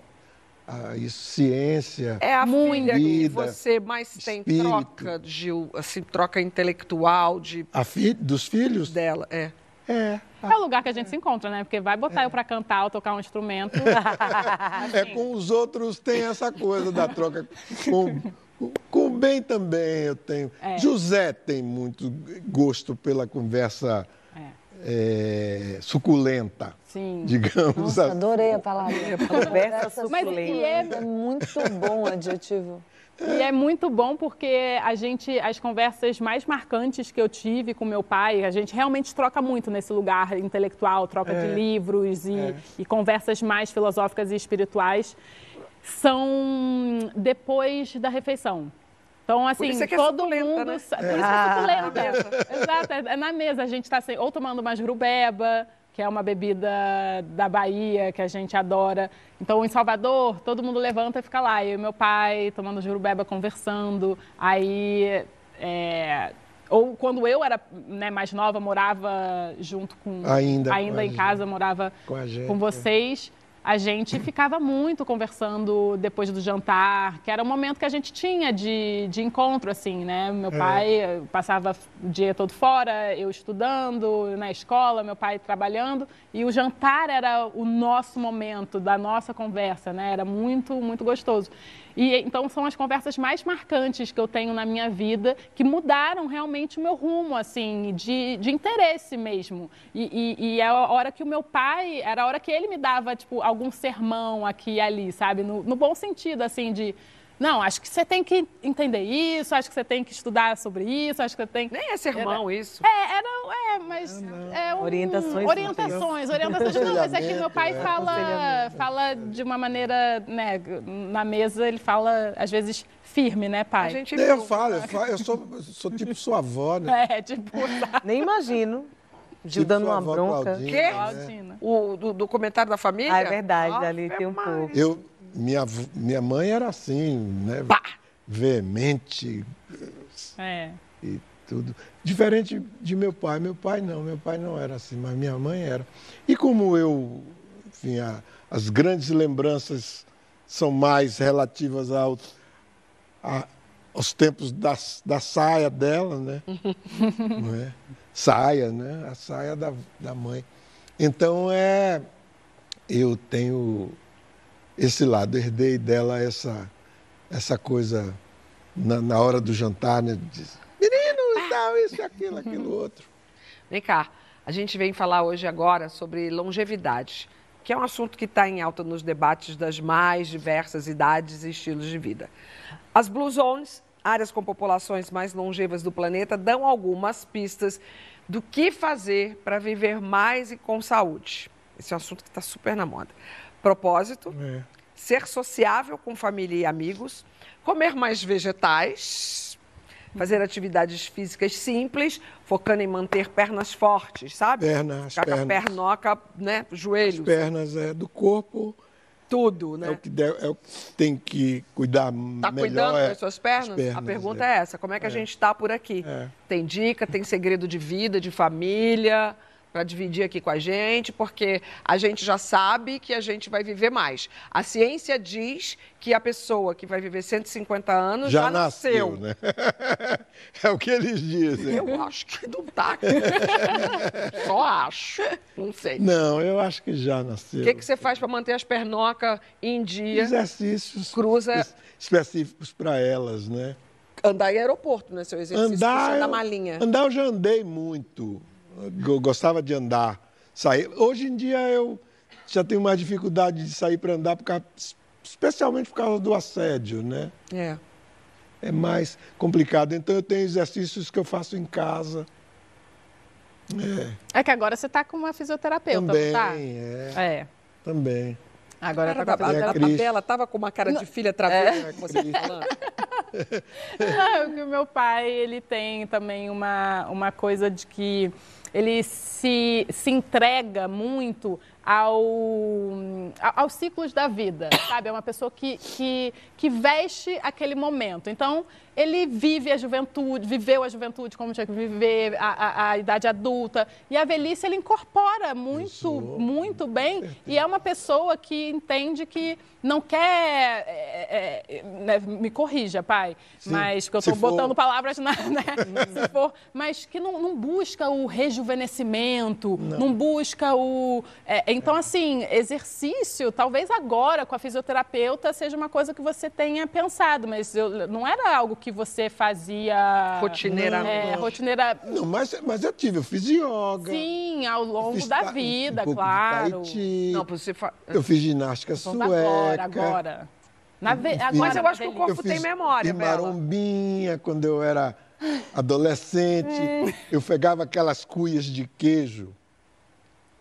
a isso, ciência. É a Muito. que você mais tem espírito. troca, Gil, assim, troca intelectual de. A fi, dos filhos? Dela, é. É. É o lugar que a gente se encontra, né? Porque vai botar é. eu para cantar ou tocar um instrumento. É, com os outros tem essa coisa da troca. Com, com o bem também eu tenho. É. José tem muito gosto pela conversa é, suculenta. Sim. Digamos Nossa, assim. adorei a palavra. Conversa Mas é... é muito bom o adjetivo. E é muito bom porque a gente, as conversas mais marcantes que eu tive com meu pai, a gente realmente troca muito nesse lugar intelectual, troca é. de livros e, é. e conversas mais filosóficas e espirituais, são depois da refeição. Então, assim, é todo é mundo. Né? Por isso é ah. suculenta. Exato, é, é na mesa. A gente está assim, ou tomando uma jurubeba, que é uma bebida da Bahia que a gente adora. Então, em Salvador, todo mundo levanta e fica lá. Eu e meu pai tomando jurubeba, conversando. Aí. É... Ou quando eu era né, mais nova, morava junto com. Ainda. Ainda em casa, morava com, com vocês a gente ficava muito conversando depois do jantar, que era o momento que a gente tinha de, de encontro, assim, né? Meu é. pai passava o dia todo fora, eu estudando na escola, meu pai trabalhando, e o jantar era o nosso momento, da nossa conversa, né? Era muito, muito gostoso. E então são as conversas mais marcantes que eu tenho na minha vida que mudaram realmente o meu rumo, assim, de, de interesse mesmo. E, e, e é a hora que o meu pai, era a hora que ele me dava, tipo, algum sermão aqui e ali, sabe? No, no bom sentido, assim, de não, acho que você tem que entender isso, acho que você tem que estudar sobre isso, acho que você tem. Nem é sermão era... isso. É, era, é, mas. É um... Orientações. Orientações, orientações. Não, mas é que meu pai é. fala, fala de uma maneira, né? Na mesa ele fala, às vezes, firme, né, pai? A gente eu falo, eu, falo, eu sou, sou tipo sua avó, né? É, tipo. Nem imagino. Gil tipo dando uma bronca. Quê? Né? O do, do, comentário da família? Ah, é verdade, ah, ali tem um pouco. Eu, minha, minha mãe era assim, né? Pá! Veemente. É. E tudo. Diferente de meu pai. Meu pai não, meu pai não era assim, mas minha mãe era. E como eu, enfim, a, as grandes lembranças são mais relativas ao, a, aos tempos da, da saia dela, né? não é? Saia, né? A saia da, da mãe. Então é. Eu tenho esse lado, herdei dela essa, essa coisa na, na hora do jantar, né? Diz, menino, tal, isso, aquilo, aquilo outro. Vem cá, a gente vem falar hoje agora sobre longevidade, que é um assunto que está em alta nos debates das mais diversas idades e estilos de vida. As Blue Zones, áreas com populações mais longevas do planeta, dão algumas pistas do que fazer para viver mais e com saúde. Esse é um assunto que está super na moda propósito, é. ser sociável com família e amigos, comer mais vegetais, fazer atividades físicas simples, focando em manter pernas fortes, sabe? Pernas, Ficar pernas. Pernoca, né, joelhos. As pernas é do corpo. Tudo, né? É o que, deve, é o que tem que cuidar tá melhor. Está cuidando é das suas pernas? pernas? A pergunta é. é. essa, como é que a é. gente está por aqui? É. Tem dica, tem segredo de vida, de família? Para dividir aqui com a gente, porque a gente já sabe que a gente vai viver mais. A ciência diz que a pessoa que vai viver 150 anos já, já nasceu. nasceu. Né? é o que eles dizem. Eu acho que não tá. Só acho. Não sei. Não, eu acho que já nasceu. O que, que você faz para manter as pernocas em dia? Exercícios Cruza... específicos para elas, né? Andar em aeroporto, né? Seu exercício andar, da malinha. Andar eu já andei muito gostava de andar, sair. Hoje em dia eu já tenho mais dificuldade de sair para andar, por causa, especialmente por causa do assédio, né? É. É mais complicado. Então eu tenho exercícios que eu faço em casa. É, é que agora você está com uma fisioterapeuta, Também, tá? é. É. Também. Agora tá com a, a, a Bela estava com uma cara de filha travessa, é. como você tá falando. Não, o meu pai, ele tem também uma, uma coisa de que ele se, se entrega muito ao, aos ciclos da vida, sabe? É uma pessoa que, que, que veste aquele momento. Então, ele vive a juventude, viveu a juventude como tinha que viver, a, a, a idade adulta. E a velhice ele incorpora muito, Isso. muito bem. E é uma pessoa que entende que não quer. É, é, né, me corrija, pai, Sim. mas que eu estou botando for... palavras na. Né, se for, mas que não, não busca o rejuvenescimento, não, não busca o. É, então, assim, exercício, talvez agora com a fisioterapeuta seja uma coisa que você tenha pensado, mas eu, não era algo que você fazia. Rotineiramente. É, rotineira... Não, mas, mas eu tive, eu fiz yoga. Sim, ao longo da vida, um claro. Não, você fa... Eu fiz ginástica sueca agora, agora. Na ve... agora Mas eu acho que o corpo tem memória, em marombinha, quando eu era adolescente. É. eu pegava aquelas cuias de queijo.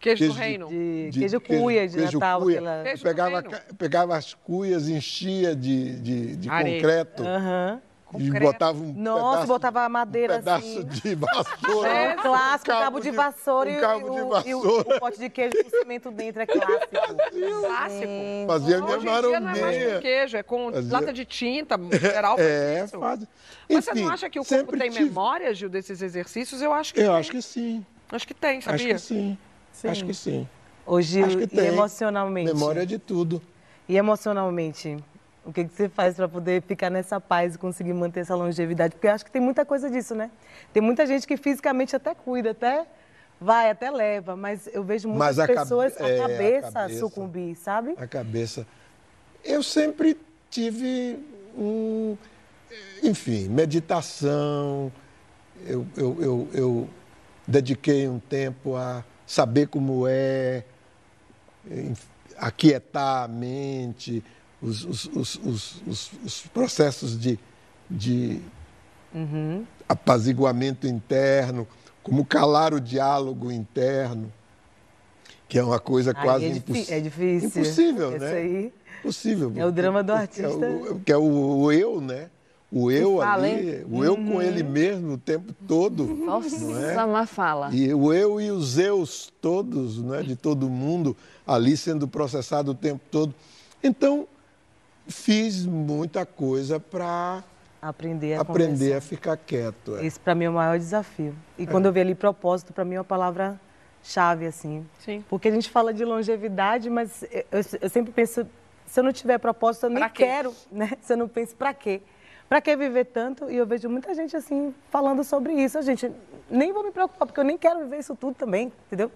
Queijo, queijo do reino. De, de, queijo cuia de queijo Natal. Cuia. Aquela... Eu pegava, pegava as cuias, enchia de, de, de concreto. Uhum. E botava um Nossa, pedaço, botava madeira um pedaço assim. de vassoura. É clássico, um cabo, cabo de, vassoura, um e, cabo de vassoura. E, o, o, pote de queijo com cimento dentro, é clássico. clássico. Fazia minha marombinha. não é mais com queijo, é com Fazia... lata de tinta, geral. É, faz. Mas você não acha que o corpo tem tive... memória, Gil, desses exercícios? Eu acho que Eu tem. acho que sim. Acho que tem, sabia? Acho que sim. Sim. Acho que sim. Hoje, acho que tem. emocionalmente. Memória de tudo. E emocionalmente? O que, que você faz para poder ficar nessa paz e conseguir manter essa longevidade? Porque eu acho que tem muita coisa disso, né? Tem muita gente que fisicamente até cuida, até vai, até leva, mas eu vejo muitas a pessoas cabe... é, a, cabeça a, cabeça sucumbir, sabe? A cabeça. Eu sempre tive um. Enfim, meditação. Eu, eu, eu, eu dediquei um tempo a saber como é, aquietar a mente os, os, os, os processos de, de uhum. apaziguamento interno, como calar o diálogo interno, que é uma coisa quase é, imposs... é difícil. impossível, né? Aí Possível. É o drama do artista. Que é o, que é o eu, né? O eu fala, ali, hein? o eu uhum. com ele mesmo o tempo todo. Nossa, não é? Samar fala. E o eu e os eus todos, não é? de todo mundo, ali sendo processado o tempo todo. Então, fiz muita coisa para aprender a aprender a ficar quieto. É. Esse para mim é o maior desafio. E é. quando eu vi ali propósito, para mim é uma palavra chave assim. Sim. Porque a gente fala de longevidade, mas eu, eu sempre penso, se eu não tiver propósito, eu nem quero, né? Se eu não penso para quê? Para que viver tanto? E eu vejo muita gente assim falando sobre isso. A gente nem vou me preocupar porque eu nem quero viver isso tudo também, entendeu?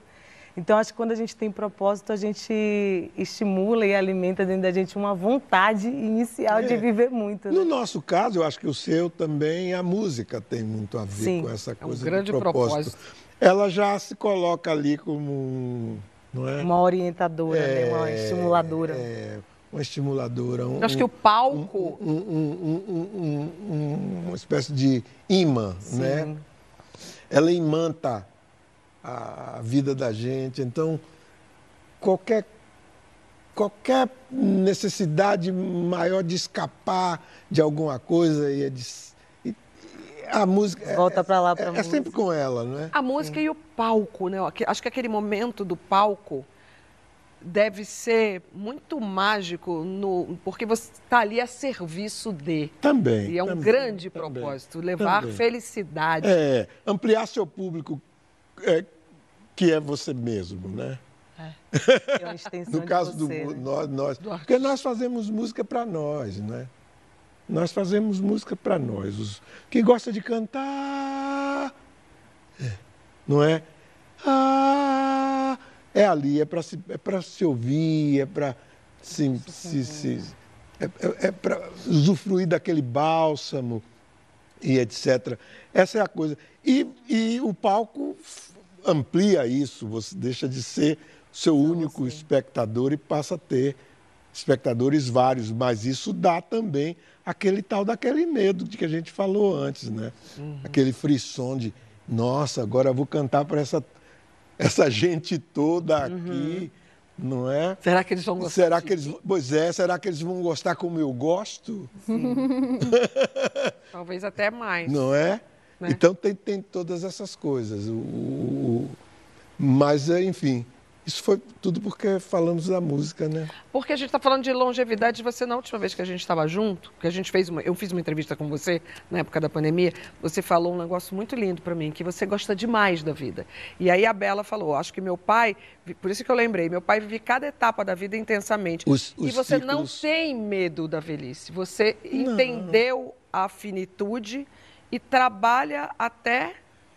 Então, acho que quando a gente tem propósito, a gente estimula e alimenta dentro da gente uma vontade inicial é. de viver muito. Né? No nosso caso, eu acho que o seu também, a música tem muito a ver Sim. com essa coisa é um grande propósito. propósito. Ela já se coloca ali como não é? uma orientadora, é, né? uma é, estimuladora. É, uma estimuladora. Um, acho que o palco. Um, um, um, uma espécie de imã, Sim. né? Ela imanta a vida da gente. Então, qualquer, qualquer necessidade maior de escapar de alguma coisa e, de, e a música é, volta para lá para é, é, sempre com ela, não é? A música Sim. e o palco, né? Acho que aquele momento do palco deve ser muito mágico, no, porque você está ali a serviço de. Também. E é um também, grande também, propósito, levar também. felicidade. É, ampliar seu público é, que é você mesmo, né? É, é uma extensão no caso de você, do né? nós, nós porque nós fazemos música para nós, né? Nós fazemos música para nós. Os, quem gosta de cantar, é, não é? Ah, é ali, é para se, é se ouvir, é para se, se, se, é, é, é para usufruir daquele bálsamo e etc. Essa é a coisa. E, e o palco amplia isso, você deixa de ser seu único espectador e passa a ter espectadores vários, mas isso dá também aquele tal daquele medo de que a gente falou antes, né? Uhum. Aquele frisson de, nossa, agora eu vou cantar para essa, essa gente toda aqui, uhum. não é? Será que eles vão gostar? Será que eles, pois é, será que eles vão gostar como eu gosto? Talvez até mais. Não é? Né? Então tem, tem todas essas coisas. O, o, mas, enfim, isso foi tudo porque falamos da música, né? Porque a gente está falando de longevidade. Você, na última vez que a gente estava junto, que a gente fez uma, eu fiz uma entrevista com você na época da pandemia, você falou um negócio muito lindo para mim, que você gosta demais da vida. E aí a Bela falou: acho que meu pai, por isso que eu lembrei, meu pai vive cada etapa da vida intensamente. Os, os e você ciclos... não tem medo da velhice. Você não. entendeu a finitude e trabalha até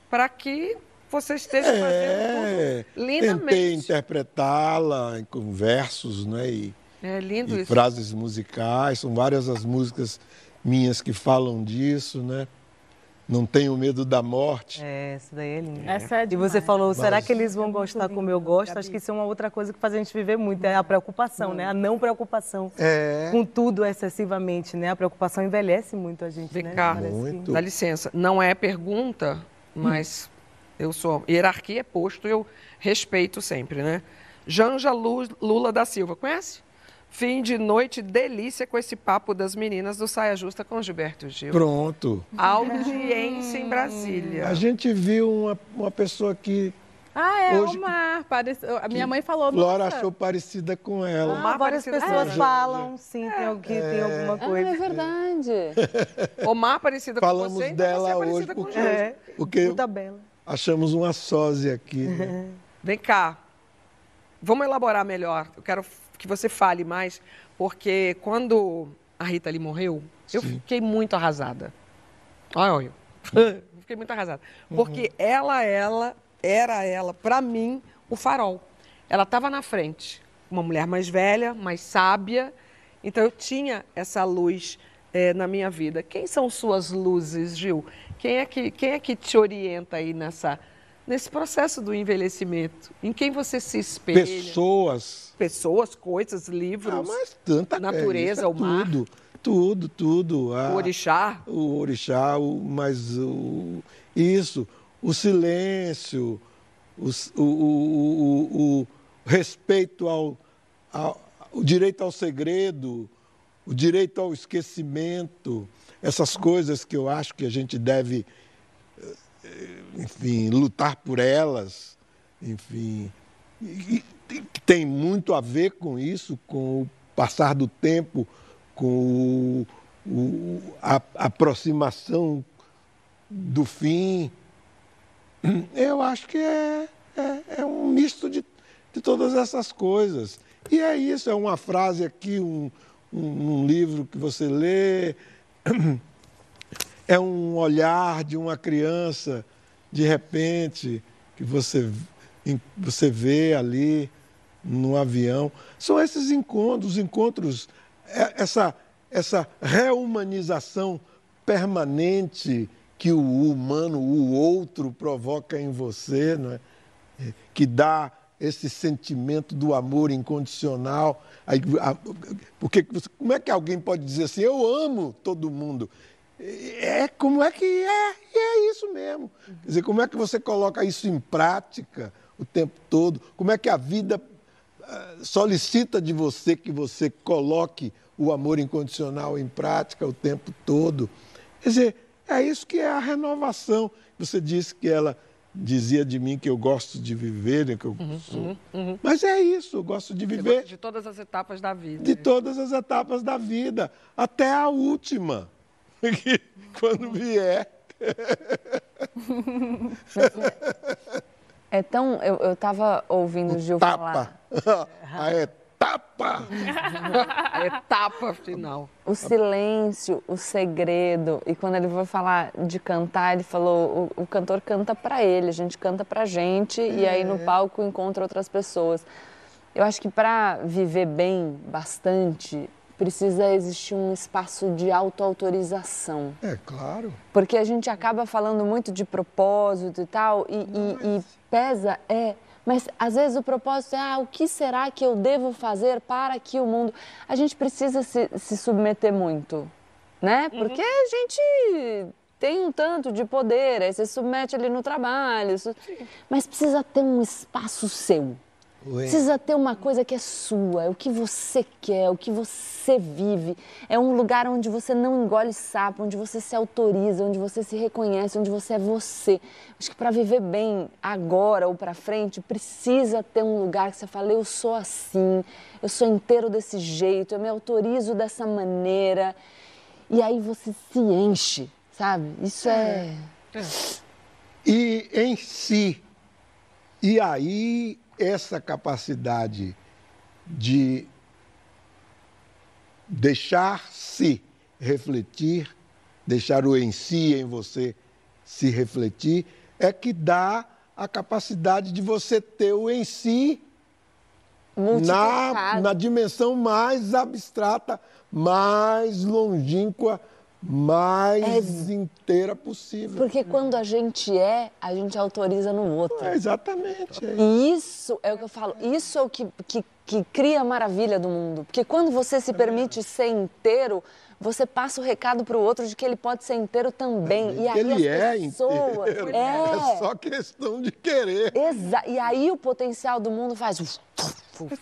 para que você esteja é, fazendo tudo lindamente. Tentei interpretá-la com versos, né? E, é lindo e isso. frases musicais, são várias as músicas minhas que falam disso, né? Não tenho medo da morte. É, essa daí é linda. Essa é e você falou, Mas... será que eles vão gostar como eu gosto? Acho que isso é uma outra coisa que faz a gente viver muito, é a preocupação, né? A não preocupação é. com tudo excessivamente, né? A preocupação envelhece muito a gente, né? Cá, muito. Dá licença, não é pergunta, mas eu sou. Hierarquia é posto, eu respeito sempre, né? Janja Lula da Silva, conhece? Fim de noite, delícia com esse papo das meninas do Saia Justa com Gilberto Gil. Pronto. Audiência em Brasília. A gente viu uma, uma pessoa que. Ah, é, hoje, Omar. Parece, a minha mãe falou. Flora Nossa. achou parecida com ela. Ah, Omar várias pessoas falam, sim, tem, alguém, é. tem alguma coisa. Ah, é verdade. Omar parecida Falamos com você, dela então você é hoje com porque, é. porque achamos uma sósia aqui. Né? Vem cá. Vamos elaborar melhor. Eu quero que você fale mais, porque quando a Rita ali morreu, Sim. eu fiquei muito arrasada. Olha, olha. fiquei muito arrasada. Porque uhum. ela, ela, era ela, para mim, o farol. Ela estava na frente. Uma mulher mais velha, mais sábia. Então eu tinha essa luz é, na minha vida. Quem são suas luzes, Gil? Quem é que, quem é que te orienta aí nessa, nesse processo do envelhecimento? Em quem você se espelha? Pessoas. Pessoas, coisas, livros. Ah, mas tanta Natureza, é, o mar. Tudo, tudo, tudo. o orixá. O orixá, o, mas o, isso, o silêncio, o, o, o, o respeito ao, ao o direito ao segredo, o direito ao esquecimento, essas coisas que eu acho que a gente deve, eh, enfim, lutar por elas, enfim, tem muito a ver com isso, com o passar do tempo, com o, o, a, a aproximação do fim. Eu acho que é, é, é um misto de, de todas essas coisas. E é isso, é uma frase aqui, um, um, livro que você lê, é um olhar de uma criança, de repente, que você, você vê ali no avião. São esses encontros, encontros, é, essa, essa reumanização permanente que o humano, o outro, provoca em você, não é? que dá esse sentimento do amor incondicional. Aí, porque como é que alguém pode dizer assim, eu amo todo mundo? É como é que é, e é isso mesmo. Quer dizer, como é que você coloca isso em prática o tempo todo? Como é que a vida ah, solicita de você que você coloque o amor incondicional em prática o tempo todo? Quer dizer, é isso que é a renovação. Você disse que ela dizia de mim que eu gosto de viver, né, que eu uhum, sou. Uhum, uhum. Mas é isso, eu gosto de viver. de todas as etapas da vida. De todas as etapas da vida, até a última. Quando vier. É tão. Eu estava ouvindo o Gil tapa. falar. A etapa! A etapa final. O silêncio, o segredo. E quando ele foi falar de cantar, ele falou: o, o cantor canta para ele, a gente canta pra gente, é. e aí no é. palco encontra outras pessoas. Eu acho que para viver bem bastante, precisa existir um espaço de autoautorização. É, claro. Porque a gente acaba falando muito de propósito e tal, e, e, e pesa, é. Mas às vezes o propósito é, ah, o que será que eu devo fazer para que o mundo. A gente precisa se, se submeter muito, né? Uhum. Porque a gente tem um tanto de poder, aí você submete ali no trabalho, mas precisa ter um espaço seu Oi. Precisa ter uma coisa que é sua, é o que você quer, o que você vive. É um lugar onde você não engole sapo, onde você se autoriza, onde você se reconhece, onde você é você. Acho que para viver bem agora ou para frente, precisa ter um lugar que você fala: eu sou assim, eu sou inteiro desse jeito, eu me autorizo dessa maneira. E aí você se enche, sabe? Isso é. é. E em si, e aí essa capacidade de deixar-se refletir, deixar o em si em você se refletir, é que dá a capacidade de você ter o em si na, na dimensão mais abstrata, mais longínqua, mais é... inteira possível. Porque quando a gente é, a gente autoriza no outro. É, exatamente. É e isso é o que eu falo, isso é o que, que, que cria a maravilha do mundo. Porque quando você se permite ser inteiro, você passa o recado para o outro de que ele pode ser inteiro também. É, e aí ele é pessoas, inteiro. É. é só questão de querer. Exa e aí o potencial do mundo faz.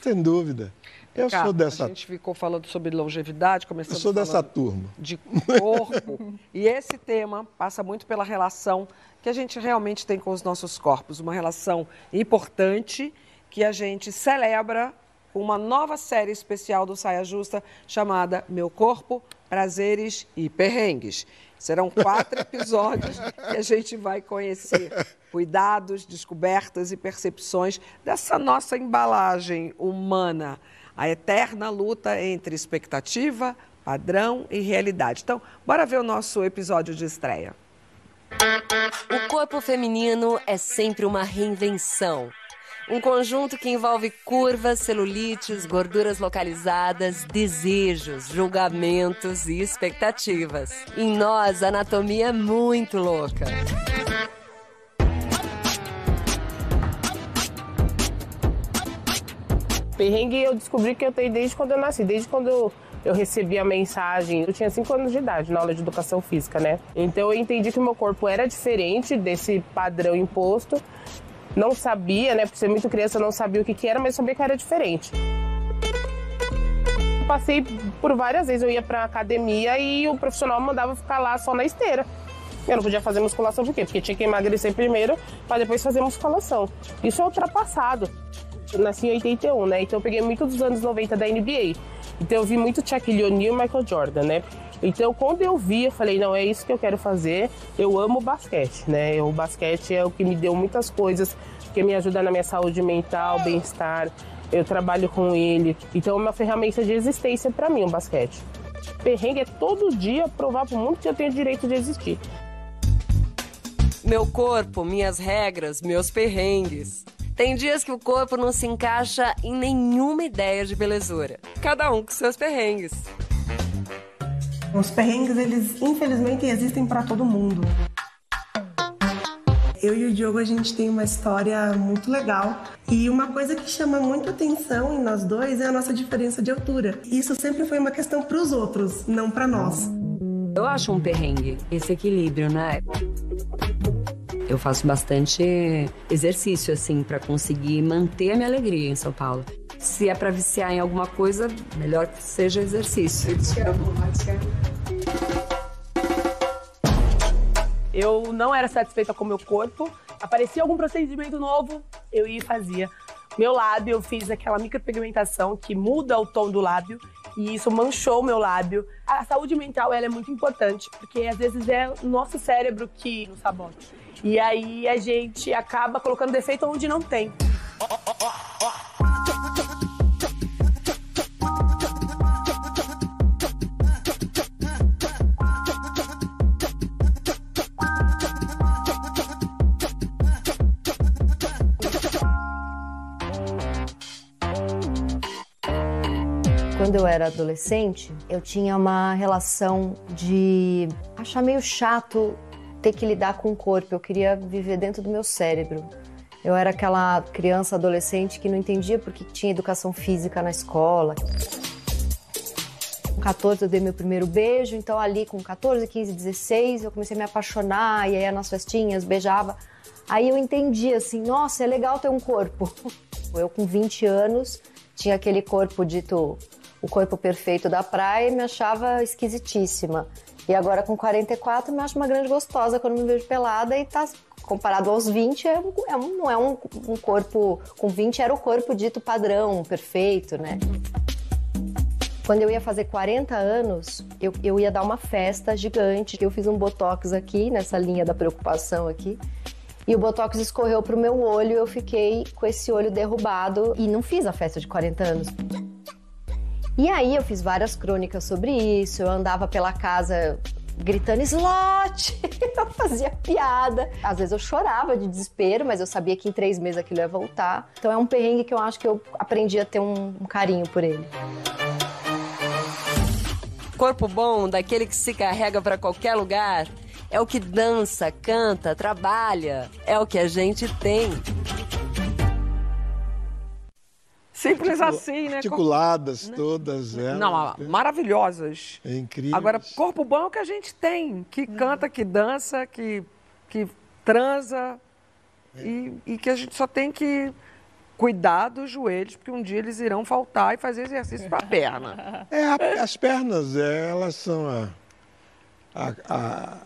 Sem dúvida. Eu Cá, sou dessa. A gente ficou falando sobre longevidade, começando. Eu sou dessa turma. De corpo. e esse tema passa muito pela relação que a gente realmente tem com os nossos corpos, uma relação importante que a gente celebra com uma nova série especial do Saia Justa chamada Meu Corpo, Prazeres e Perrengues. Serão quatro episódios que a gente vai conhecer cuidados, descobertas e percepções dessa nossa embalagem humana a eterna luta entre expectativa, padrão e realidade. Então, bora ver o nosso episódio de estreia. O corpo feminino é sempre uma reinvenção. Um conjunto que envolve curvas, celulites, gorduras localizadas, desejos, julgamentos e expectativas. Em nós, a anatomia é muito louca. Perrengue eu descobri que eu tenho desde quando eu nasci, desde quando eu, eu recebi a mensagem. Eu tinha 5 anos de idade na aula de educação física, né? Então eu entendi que meu corpo era diferente desse padrão imposto. Não sabia, né? Por ser muito criança, eu não sabia o que, que era, mas sabia que era diferente. Passei por várias vezes, eu ia pra academia e o profissional mandava ficar lá só na esteira. Eu não podia fazer musculação por quê? Porque tinha que emagrecer primeiro para depois fazer musculação. Isso é ultrapassado. Eu nasci em 81, né? Então eu peguei muito dos anos 90 da NBA. Então eu vi muito Shaquille O'Neal e Michael Jordan, né? Então quando eu vi, eu falei, não, é isso que eu quero fazer. Eu amo basquete, né? O basquete é o que me deu muitas coisas, que me ajuda na minha saúde mental, bem-estar. Eu trabalho com ele. Então é uma ferramenta de existência para mim o basquete. Perrengue é todo dia provar pro mundo que eu tenho direito de existir. Meu corpo, minhas regras, meus perrengues. Tem dias que o corpo não se encaixa em nenhuma ideia de belezura. Cada um com seus perrengues. Os perrengues, eles infelizmente existem para todo mundo. Eu e o Diogo, a gente tem uma história muito legal. E uma coisa que chama muito atenção em nós dois é a nossa diferença de altura. Isso sempre foi uma questão para os outros, não para nós. Eu acho um perrengue esse equilíbrio, né? Eu faço bastante exercício, assim, para conseguir manter a minha alegria em São Paulo. Se é para viciar em alguma coisa, melhor que seja exercício. Eu te amo, Eu não era satisfeita com o meu corpo. Aparecia algum procedimento novo, eu ia e fazia. Meu lábio, eu fiz aquela micropigmentação que muda o tom do lábio e isso manchou meu lábio. A saúde mental ela é muito importante, porque às vezes é o nosso cérebro que nos sabota. E aí a gente acaba colocando defeito onde não tem. Quando eu era adolescente, eu tinha uma relação de achar meio chato ter que lidar com o corpo, eu queria viver dentro do meu cérebro. Eu era aquela criança adolescente que não entendia porque tinha educação física na escola. Com 14 eu dei meu primeiro beijo, então ali com 14, 15, 16 eu comecei a me apaixonar e aí nas festinhas beijava. Aí eu entendi assim, nossa, é legal ter um corpo. Eu com 20 anos tinha aquele corpo dito o corpo perfeito da praia e me achava esquisitíssima. E agora com 44 me acho uma grande gostosa quando me vejo pelada e tá comparado aos 20 é, é não é um, um corpo com 20 era o corpo dito padrão, perfeito, né? Quando eu ia fazer 40 anos, eu, eu ia dar uma festa gigante. Eu fiz um botox aqui, nessa linha da preocupação aqui. E o botox escorreu pro meu olho, eu fiquei com esse olho derrubado e não fiz a festa de 40 anos. E aí eu fiz várias crônicas sobre isso, eu andava pela casa gritando slot, eu fazia piada. Às vezes eu chorava de desespero, mas eu sabia que em três meses aquilo ia voltar. Então é um perrengue que eu acho que eu aprendi a ter um, um carinho por ele. Corpo bom, daquele que se carrega para qualquer lugar, é o que dança, canta, trabalha, é o que a gente tem. Simples assim, né? Articuladas todas, é. Não, maravilhosas. É incrível. Agora, corpo bom é o que a gente tem, que canta, que dança, que, que transa É. e, e que a gente só tem que cuidar dos joelhos, porque um dia eles irão faltar e fazer exercício para a perna. É, a- as pernas, é, elas são a, a, a,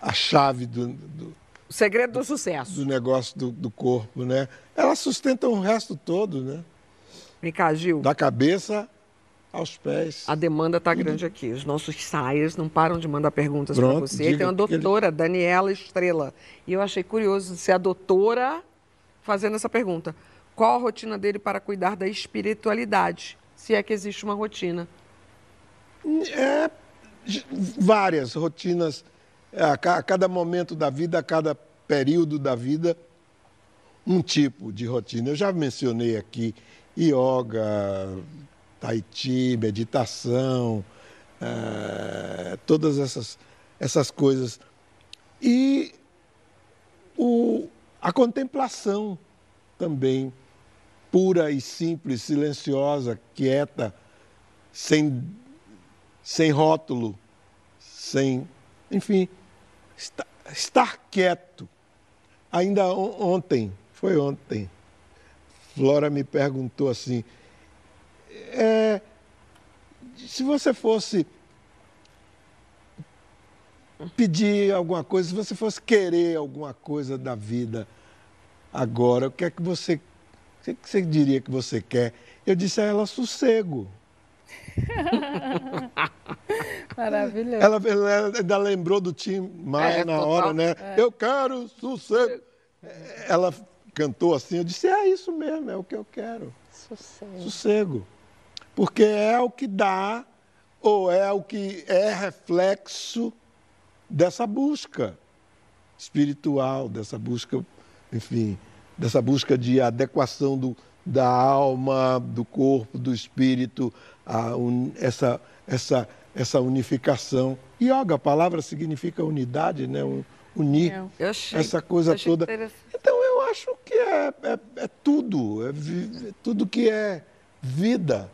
a chave do, do, O segredo do sucesso. do negócio do, do corpo, né? Elas sustentam o resto todo, né? Vem cá, Gil. Da cabeça aos pés. A demanda está grande aqui. Os nossos saias não param de mandar perguntas para você. diga Tem uma que ele- doutora, Daniela Estrela. E eu achei curioso ser a doutora fazendo essa pergunta. Qual a rotina dele para cuidar da espiritualidade? Se é que existe uma rotina. É, várias rotinas, é, a cada momento da vida, a cada período da vida, um tipo de rotina. Eu já mencionei aqui yoga, tai chi, meditação, eh, todas essas, essas coisas. E o, a contemplação também, pura e simples, silenciosa, quieta, sem sem rótulo, sem, enfim, esta- estar quieto. Ainda on- ontem, foi ontem, Flora me perguntou assim, é, se você fosse pedir alguma coisa, se você fosse querer alguma coisa da vida agora, o que é que você, o que é que você diria que você quer? Eu disse a ela, sossego. Maravilhoso. Ela, ela ainda lembrou do Tim Maia É, na total. hora, né? É. Eu quero sossego. Ela cantou assim, eu disse, é isso mesmo, é o que eu quero. Sossego. Sossego. Porque é o que dá, ou é o que é reflexo dessa busca espiritual, dessa busca, enfim, dessa busca de adequação do, da alma, do corpo, do espírito, a un- essa, essa, essa unificação. Yoga, a palavra significa unidade, né? Un- Unir Eu achei- essa coisa toda. Então eu acho que é, é, é tudo, é, é tudo que é vida.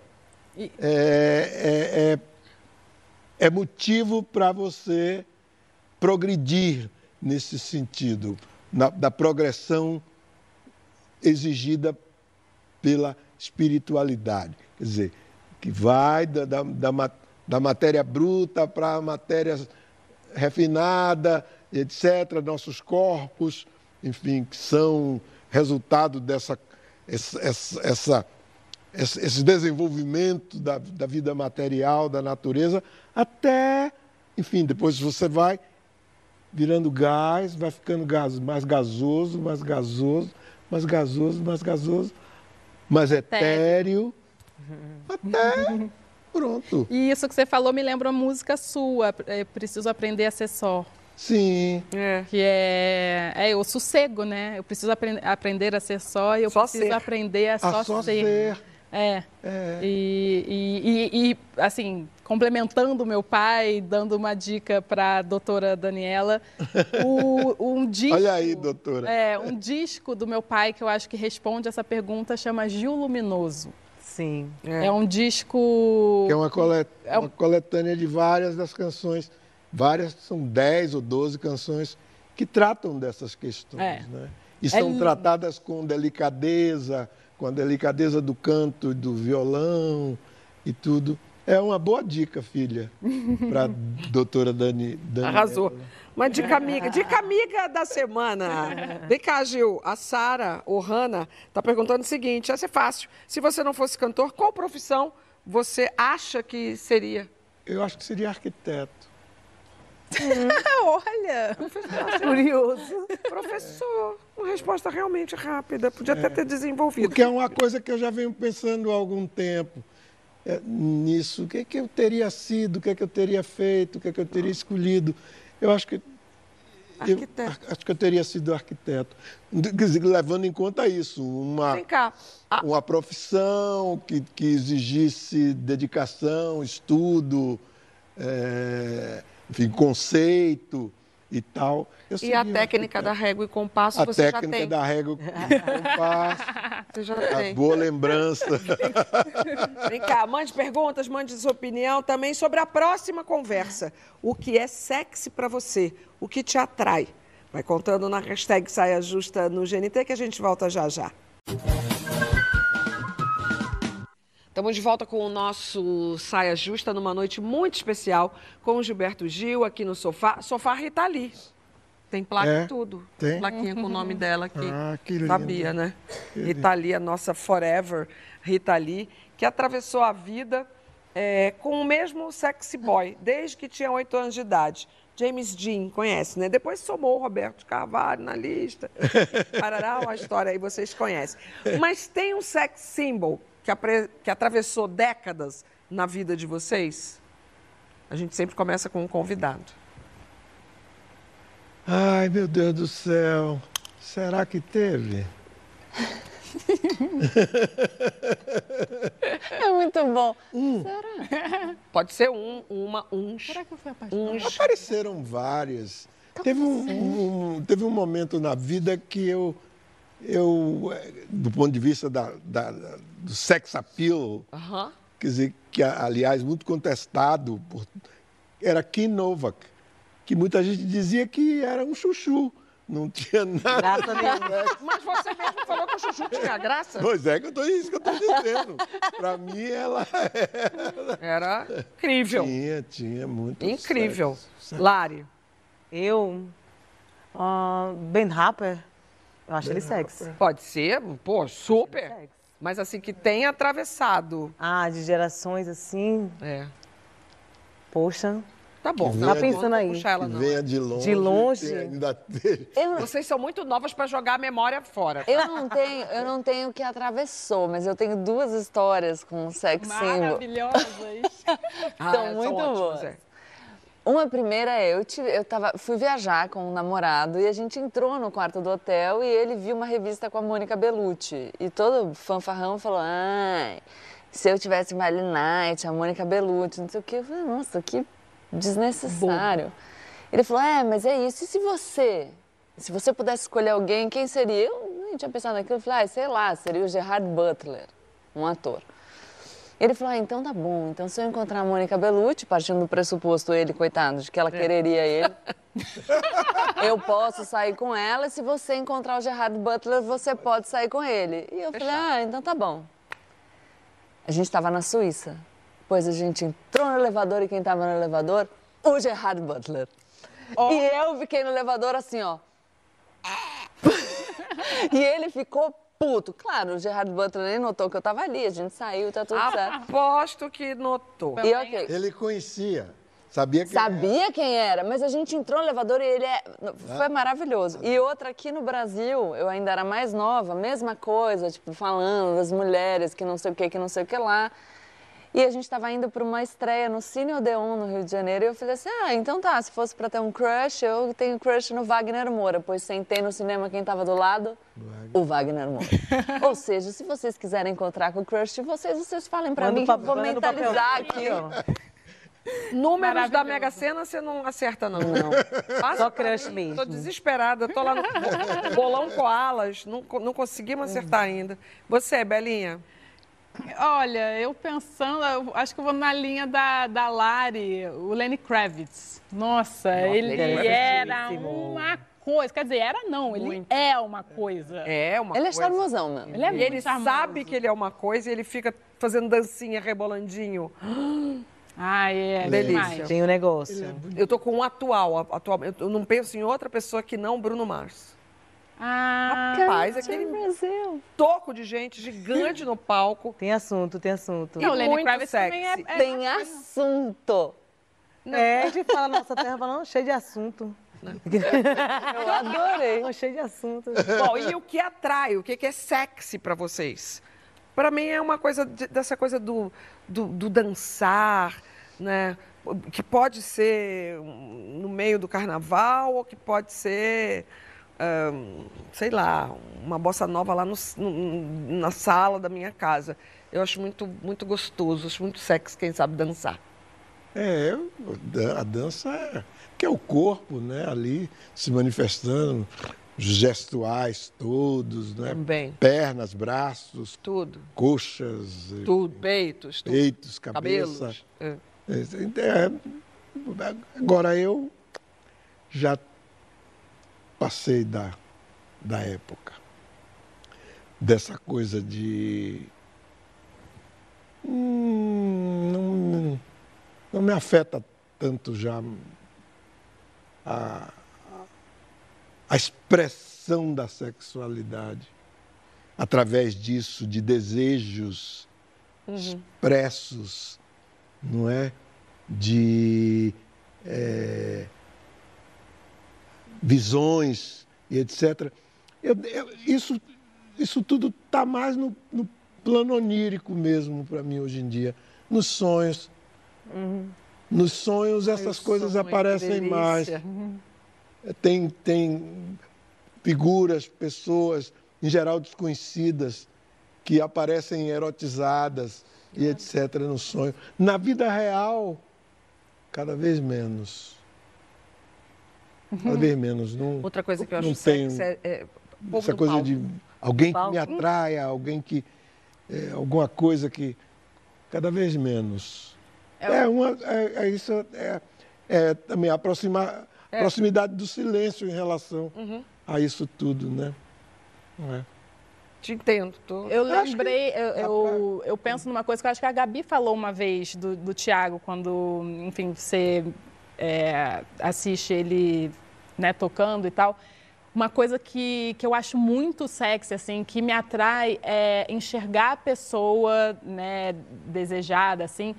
É, é, é, é motivo para você progredir nesse sentido, na- da progressão exigida pela espiritualidade. Quer dizer, que vai da, da, da, da matéria bruta para a matéria refinada, etc., nossos corpos, enfim, que são resultado dessa essa, essa, essa- esse desenvolvimento da, da vida material, da natureza, até, enfim, depois você vai virando gás, vai ficando gás, mais gasoso, mais gasoso, mais gasoso, mais gasoso, mais etéreo, até pronto. E isso que você falou me lembra uma música sua, é, Preciso Aprender a Ser Só. Sim. Que é, é o sossego, né? Eu preciso apren- aprender a ser só e eu Só preciso ser. aprender a A só, só ser. ser. É. E, e- e- e, assim, complementando o meu pai, dando uma dica para a doutora Daniela, o- um disco... Olha aí, doutora. É, um disco do meu pai que eu acho que responde essa pergunta chama Gil Luminoso. Sim. É, um disco... Que é uma, colet- É um- uma coletânea de várias das canções, várias, são 10 ou 12 canções que tratam dessas questões. É. Né? E É são lindo. tratadas com delicadeza, com a delicadeza do canto, do violão e tudo. É uma boa dica, filha, para a doutora Dani. Dani Arrasou. Uma dica amiga. Dica amiga da semana. Vem cá, Gil. A Sara Ohana está perguntando o seguinte: essa é fácil. Se você não fosse cantor, qual profissão você acha que seria? Eu acho que seria arquiteto. Olha! Curioso. Professor, uma resposta realmente rápida. Podia é, até ter desenvolvido. Porque é uma coisa que eu já venho pensando há algum tempo é, nisso. O que, é que eu teria sido, o que, é que eu teria feito, o que, é que eu teria escolhido. Eu acho que. Arquiteto. Eu, acho que eu teria sido arquiteto. Levando em conta isso, uma, Vem cá. Ah. uma profissão que, que exigisse dedicação, estudo. É, enfim, conceito e tal. e a técnica da régua e compasso a você já tem? A técnica da régua e compasso. Você já tem. Boa lembrança. Vem cá, mande perguntas, mande sua opinião também sobre a próxima conversa. O que é sexy para você? O que te atrai? Vai contando na hashtag Saia Justa no GNT que a gente volta já já. Estamos de volta com o nosso Saia Justa numa noite muito especial com o Gilberto Gil aqui no sofá. Sofá Rita Lee. Tem placa é, e tudo. Tem? Plaquinha com o nome dela aqui. Ah, que lindo. Sabia, né? Que Rita Lee, a nossa forever Rita Lee, que atravessou a vida é, com o mesmo sexy boy, desde que tinha oito anos de idade. James Dean, conhece, né? Depois somou o Roberto Carvalho na lista. Parará, uma história aí vocês conhecem. Mas tem um sex symbol que, apre... que atravessou décadas na vida de vocês? A gente sempre começa com um convidado. Ai, meu Deus do céu. Será que teve? é muito bom. Um. Será? Pode ser um, uma, uns. Será que eu fui apaixonada? Uns. Apareceram várias. Tá teve um, um, teve um momento na vida que eu, eu do ponto de vista da, da, do sex appeal, uhum. quer dizer, que aliás muito contestado, por, era Kim Novak, que muita gente dizia que era um chuchu. Não tinha nada. Graça nenhuma. Mas você mesmo falou que o chuchu tinha graça? Pois é, que eu tô, isso que eu estou dizendo. Para mim, ela era... Era incrível. Tinha, tinha muito Incrível. Sexo. Lari. Eu... Uh, ben Harper. Eu acho ben ele sexy. Pode ser, pô, super. Mas assim, que tem atravessado. Ah, de gerações assim. É. Poxa. Tá bom. Tá pensando aí. Puxar ela, não. Venha de longe. De longe. Ainda eu... Vocês são muito novas para jogar a memória fora. Eu não tenho, eu não tenho que atravessou, mas eu tenho duas histórias com sex symbol. Maravilhosas. ah, são muito são boas. É. Uma primeira é, eu, tive, eu tava, fui viajar com um namorado e a gente entrou no quarto do hotel e ele viu uma revista com a Mônica Bellucci. E todo fanfarrão falou, ai, se eu tivesse Miley Knight, a Mônica Bellucci, não sei o quê. Eu falei, nossa, que desnecessário. Bom. Ele falou, é, mas é isso. E se você, se você pudesse escolher alguém, quem seria? Eu nem tinha pensado naquilo. Eu falei, ah, sei lá, seria o Gerard Butler, um ator. Ele falou, ah, então tá bom. Então se eu encontrar a Mônica Bellucci, partindo do pressuposto ele, coitado, de que ela é. quereria ele, eu posso sair com ela. E se você encontrar o Gerard Butler, você pode sair com ele. E eu Fechado. falei, ah, então tá bom. A gente estava na Suíça. Pois a gente entrou no elevador e quem estava no elevador? O Gerard Butler. Oh. E eu fiquei no elevador assim, ó. e ele ficou puto. Claro, o Gerard Butler nem notou que eu tava ali, a gente saiu, tá tudo certo. Aposto que notou. E, okay. Ele conhecia. Sabia quem Sabia era. quem era, mas a gente entrou no elevador e ele é... foi ah. maravilhoso. E outra aqui no Brasil, eu ainda era mais nova, mesma coisa, tipo, falando das mulheres que não sei o que, que não sei o que lá. E a gente estava indo para uma estreia no Cine Odeon, no Rio de Janeiro, e eu falei assim: ah, então tá, se fosse para ter um crush, eu tenho crush no Wagner Moura, pois sentei no cinema quem estava do lado? Wagner. O Wagner Moura. Ou seja, se vocês quiserem encontrar com o crush de vocês, vocês falem para mim eu vou mentalizar aqui. Números da Mega Sena você não acerta, não. Não. Passa Só crush mesmo. Tô desesperada, tô lá no bolão koalas, não, não conseguimos acertar ainda. Você, Belinha? Olha, eu pensando, eu acho que eu vou na linha da, da Lari, o Lenny Kravitz. Nossa, Nossa ele era uma coisa. Quer dizer, era não, ele Muito. é uma coisa. É uma ele coisa. é charmosão, mano. Ele é e ele charmoso. sabe que ele é uma coisa e ele fica fazendo dancinha, rebolandinho. Ai, é. Delícia. Tem o um negócio. É eu tô com um atual, atual. Eu não penso em outra pessoa que não Bruno Mars. Ah, Rapaz, aquele Brasil. toco de gente gigante no palco. Tem assunto, tem assunto. Não, o Lenny Kravitz também é, é Tem assunto. Não. É, a gente fala nossa terra falando cheio de assunto. Eu adorei. cheio de assunto. Bom, e o que atrai? O que é sexy para vocês? Para mim é uma coisa de, dessa coisa do, do, do dançar, né? Que pode ser no meio do carnaval ou que pode ser sei lá, uma bossa nova lá no, no, na sala da minha casa. Eu acho muito, muito gostoso, acho muito sexy quem sabe dançar. É, a dança é, que é o corpo, né, ali se manifestando, gestuais todos, né? Também. Pernas, braços, tudo. Coxas, tudo, peitos, tudo. peitos, cabeça. Cabelos. É. É, agora eu já passei da, da época. Dessa coisa de. Hum, não, não me afeta tanto já a, a expressão da sexualidade através disso, de desejos uhum. expressos, não é? De. É, visões e etc. Eu, eu, isso, isso tudo está mais no, no, plano onírico mesmo para mim hoje em dia. Nos sonhos. Uhum. Nos sonhos essas coisas aparecem mais. Uhum. Tem, tem figuras, pessoas, em geral desconhecidas, que aparecem erotizadas e etc. no sonho. Na vida real, cada vez menos. Cada vez menos. Não, Outra coisa que eu acho não tenho é, é essa coisa palco. de alguém que me atraia, alguém que. É, alguma coisa que. Cada vez menos. É, é uma. É, é isso é, é, também aproximar, é. proximidade do silêncio em relação uhum. a isso tudo, né? Não é? Te entendo. Tô... Eu lembrei, eu, eu, eu, penso numa coisa que eu acho que a Gabi falou uma vez do, do Tiago, quando, enfim, você é, assiste ele né, tocando e tal. Uma coisa que, que eu acho muito sexy, assim, que me atrai é enxergar a pessoa né, desejada, assim,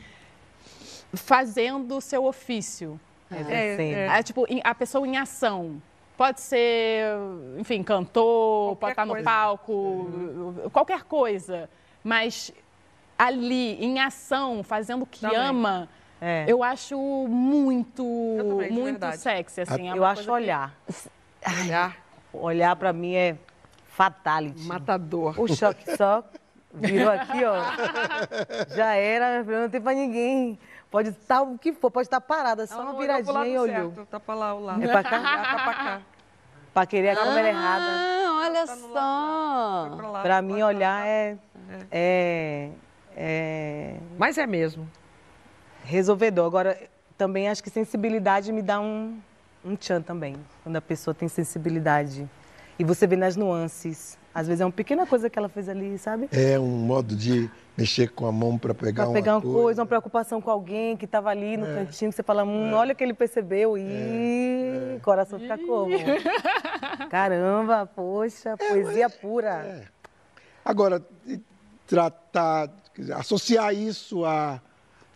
fazendo o seu ofício. É, é, é, tipo, a pessoa em ação. Pode ser, enfim, cantor, qualquer pode estar no coisa. palco, uhum. qualquer coisa. Mas ali, em ação, fazendo o que Também. ama, é. Eu acho muito, também, muito sexy, assim. É eu acho olhar. Que... Olhar. Olhar pra mim é fatality. Matador. O choque só virou aqui, ó. Já era, não tem pra ninguém. Pode estar o que for, pode estar parada, só uma viradinha e olhou. Certo, tá pra lá o lado. É pra cá? tá pra cá. Pra querer a câmera ah, errada. olha tá só. Pra, lá, pra mim, olhar é, é, é, é... Mas é mesmo resolvedor. Agora, também acho que sensibilidade me dá um, um tchan também. Quando a pessoa tem sensibilidade. E você vê nas nuances. Às vezes é uma pequena coisa que ela fez ali, sabe? É um modo de mexer com a mão para pegar, pra pegar uma, uma coisa. uma preocupação com alguém que estava ali no é. cantinho, que você fala, hum, é. olha que ele percebeu e é. o coração fica como? Caramba, poxa, é, poesia pura. É. Agora, tratar, associar isso a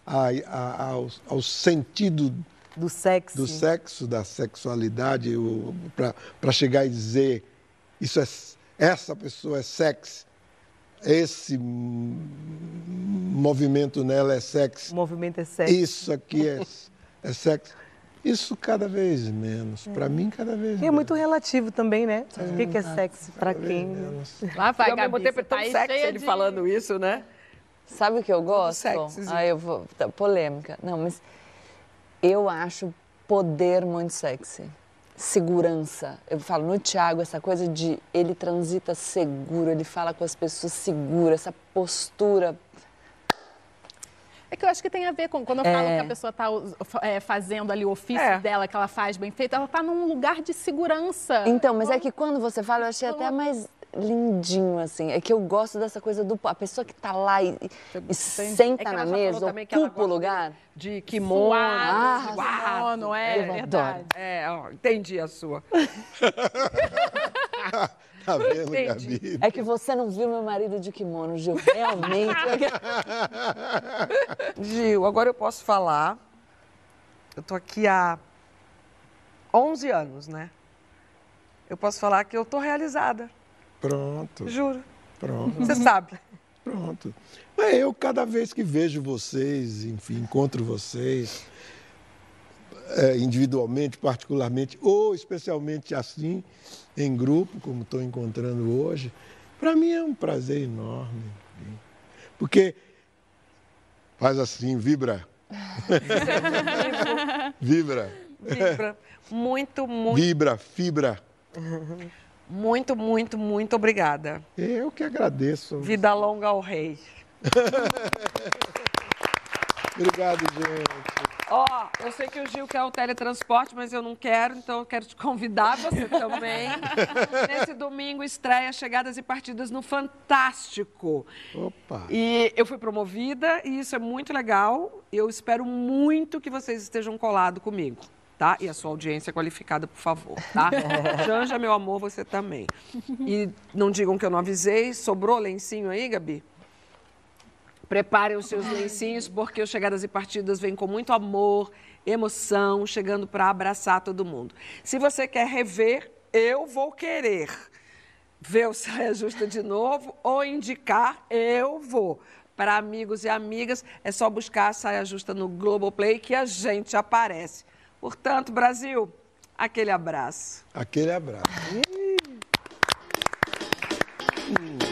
a, a, ao, ao, sentido do sexo, do sexo da sexualidade, para chegar e dizer isso é, essa pessoa é sexy, esse movimento nela é sexy. O movimento é sexy. Isso aqui é, é sexy. Isso cada vez menos. É. Para mim, cada vez menos. E é muito relativo também, né? É. O que, que é sexy para quem? Menos. Lá vai, ao mesmo tempo é tão tá sexy ele de... falando isso, né? Sabe o que eu gosto? Ah, eu vou. Tá, polêmica. Não, mas eu acho poder muito sexy. Segurança. Eu falo no Thiago, essa coisa de ele transita seguro, ele fala com as pessoas seguro, essa postura. É que eu acho que tem a ver com quando eu falo é. que a pessoa está é, fazendo ali o ofício é. dela, que ela faz bem feito, ela está num lugar de segurança. Então, mas é que quando você fala, eu achei até mais lindinho, assim. É que eu gosto dessa coisa do. A pessoa que tá lá e, e senta é na mesa, ocupa o lugar. De kimono. Ah, kimono, é, é verdade. É, ó, entendi a sua. Tá vendo. Gabi? É que você não viu meu marido de kimono, Gil. Realmente. Gil, agora eu posso falar. Eu tô aqui há 11 anos, né? Eu posso falar que eu tô realizada. Pronto. Juro. Pronto. Você sabe. Pronto. É, eu, cada vez que vejo vocês, enfim, encontro vocês, é, individualmente, particularmente, ou especialmente assim, em grupo, como estou encontrando hoje, para mim é um prazer enorme. Porque faz assim, vibra. vibra. Vibra. Muito, muito. Vibra, fibra. Muito, muito, muito obrigada. Eu que agradeço. Vida longa ao rei. Obrigado, gente. Ó, oh, eu sei que o Gil quer o teletransporte, mas eu não quero, então eu quero te convidar, você também. Nesse domingo, estreia Chegadas e Partidas no Fantástico. Opa! E eu fui promovida e isso é muito legal. Eu espero muito que vocês estejam colados comigo tá? E a sua audiência qualificada, por favor, tá? Janja, meu amor, você também. E não digam que eu não avisei. Sobrou lencinho aí, Gabi? Preparem os seus lencinhos, porque o Chegadas e Partidas vem com muito amor, emoção, chegando para abraçar todo mundo. Se você quer rever, eu vou querer ver o Saia Justa de novo ou indicar, eu vou. Para amigos e amigas, é só buscar a Saia Justa no Globoplay que a gente aparece. Portanto, Brasil, aquele abraço. Aquele abraço. Hum.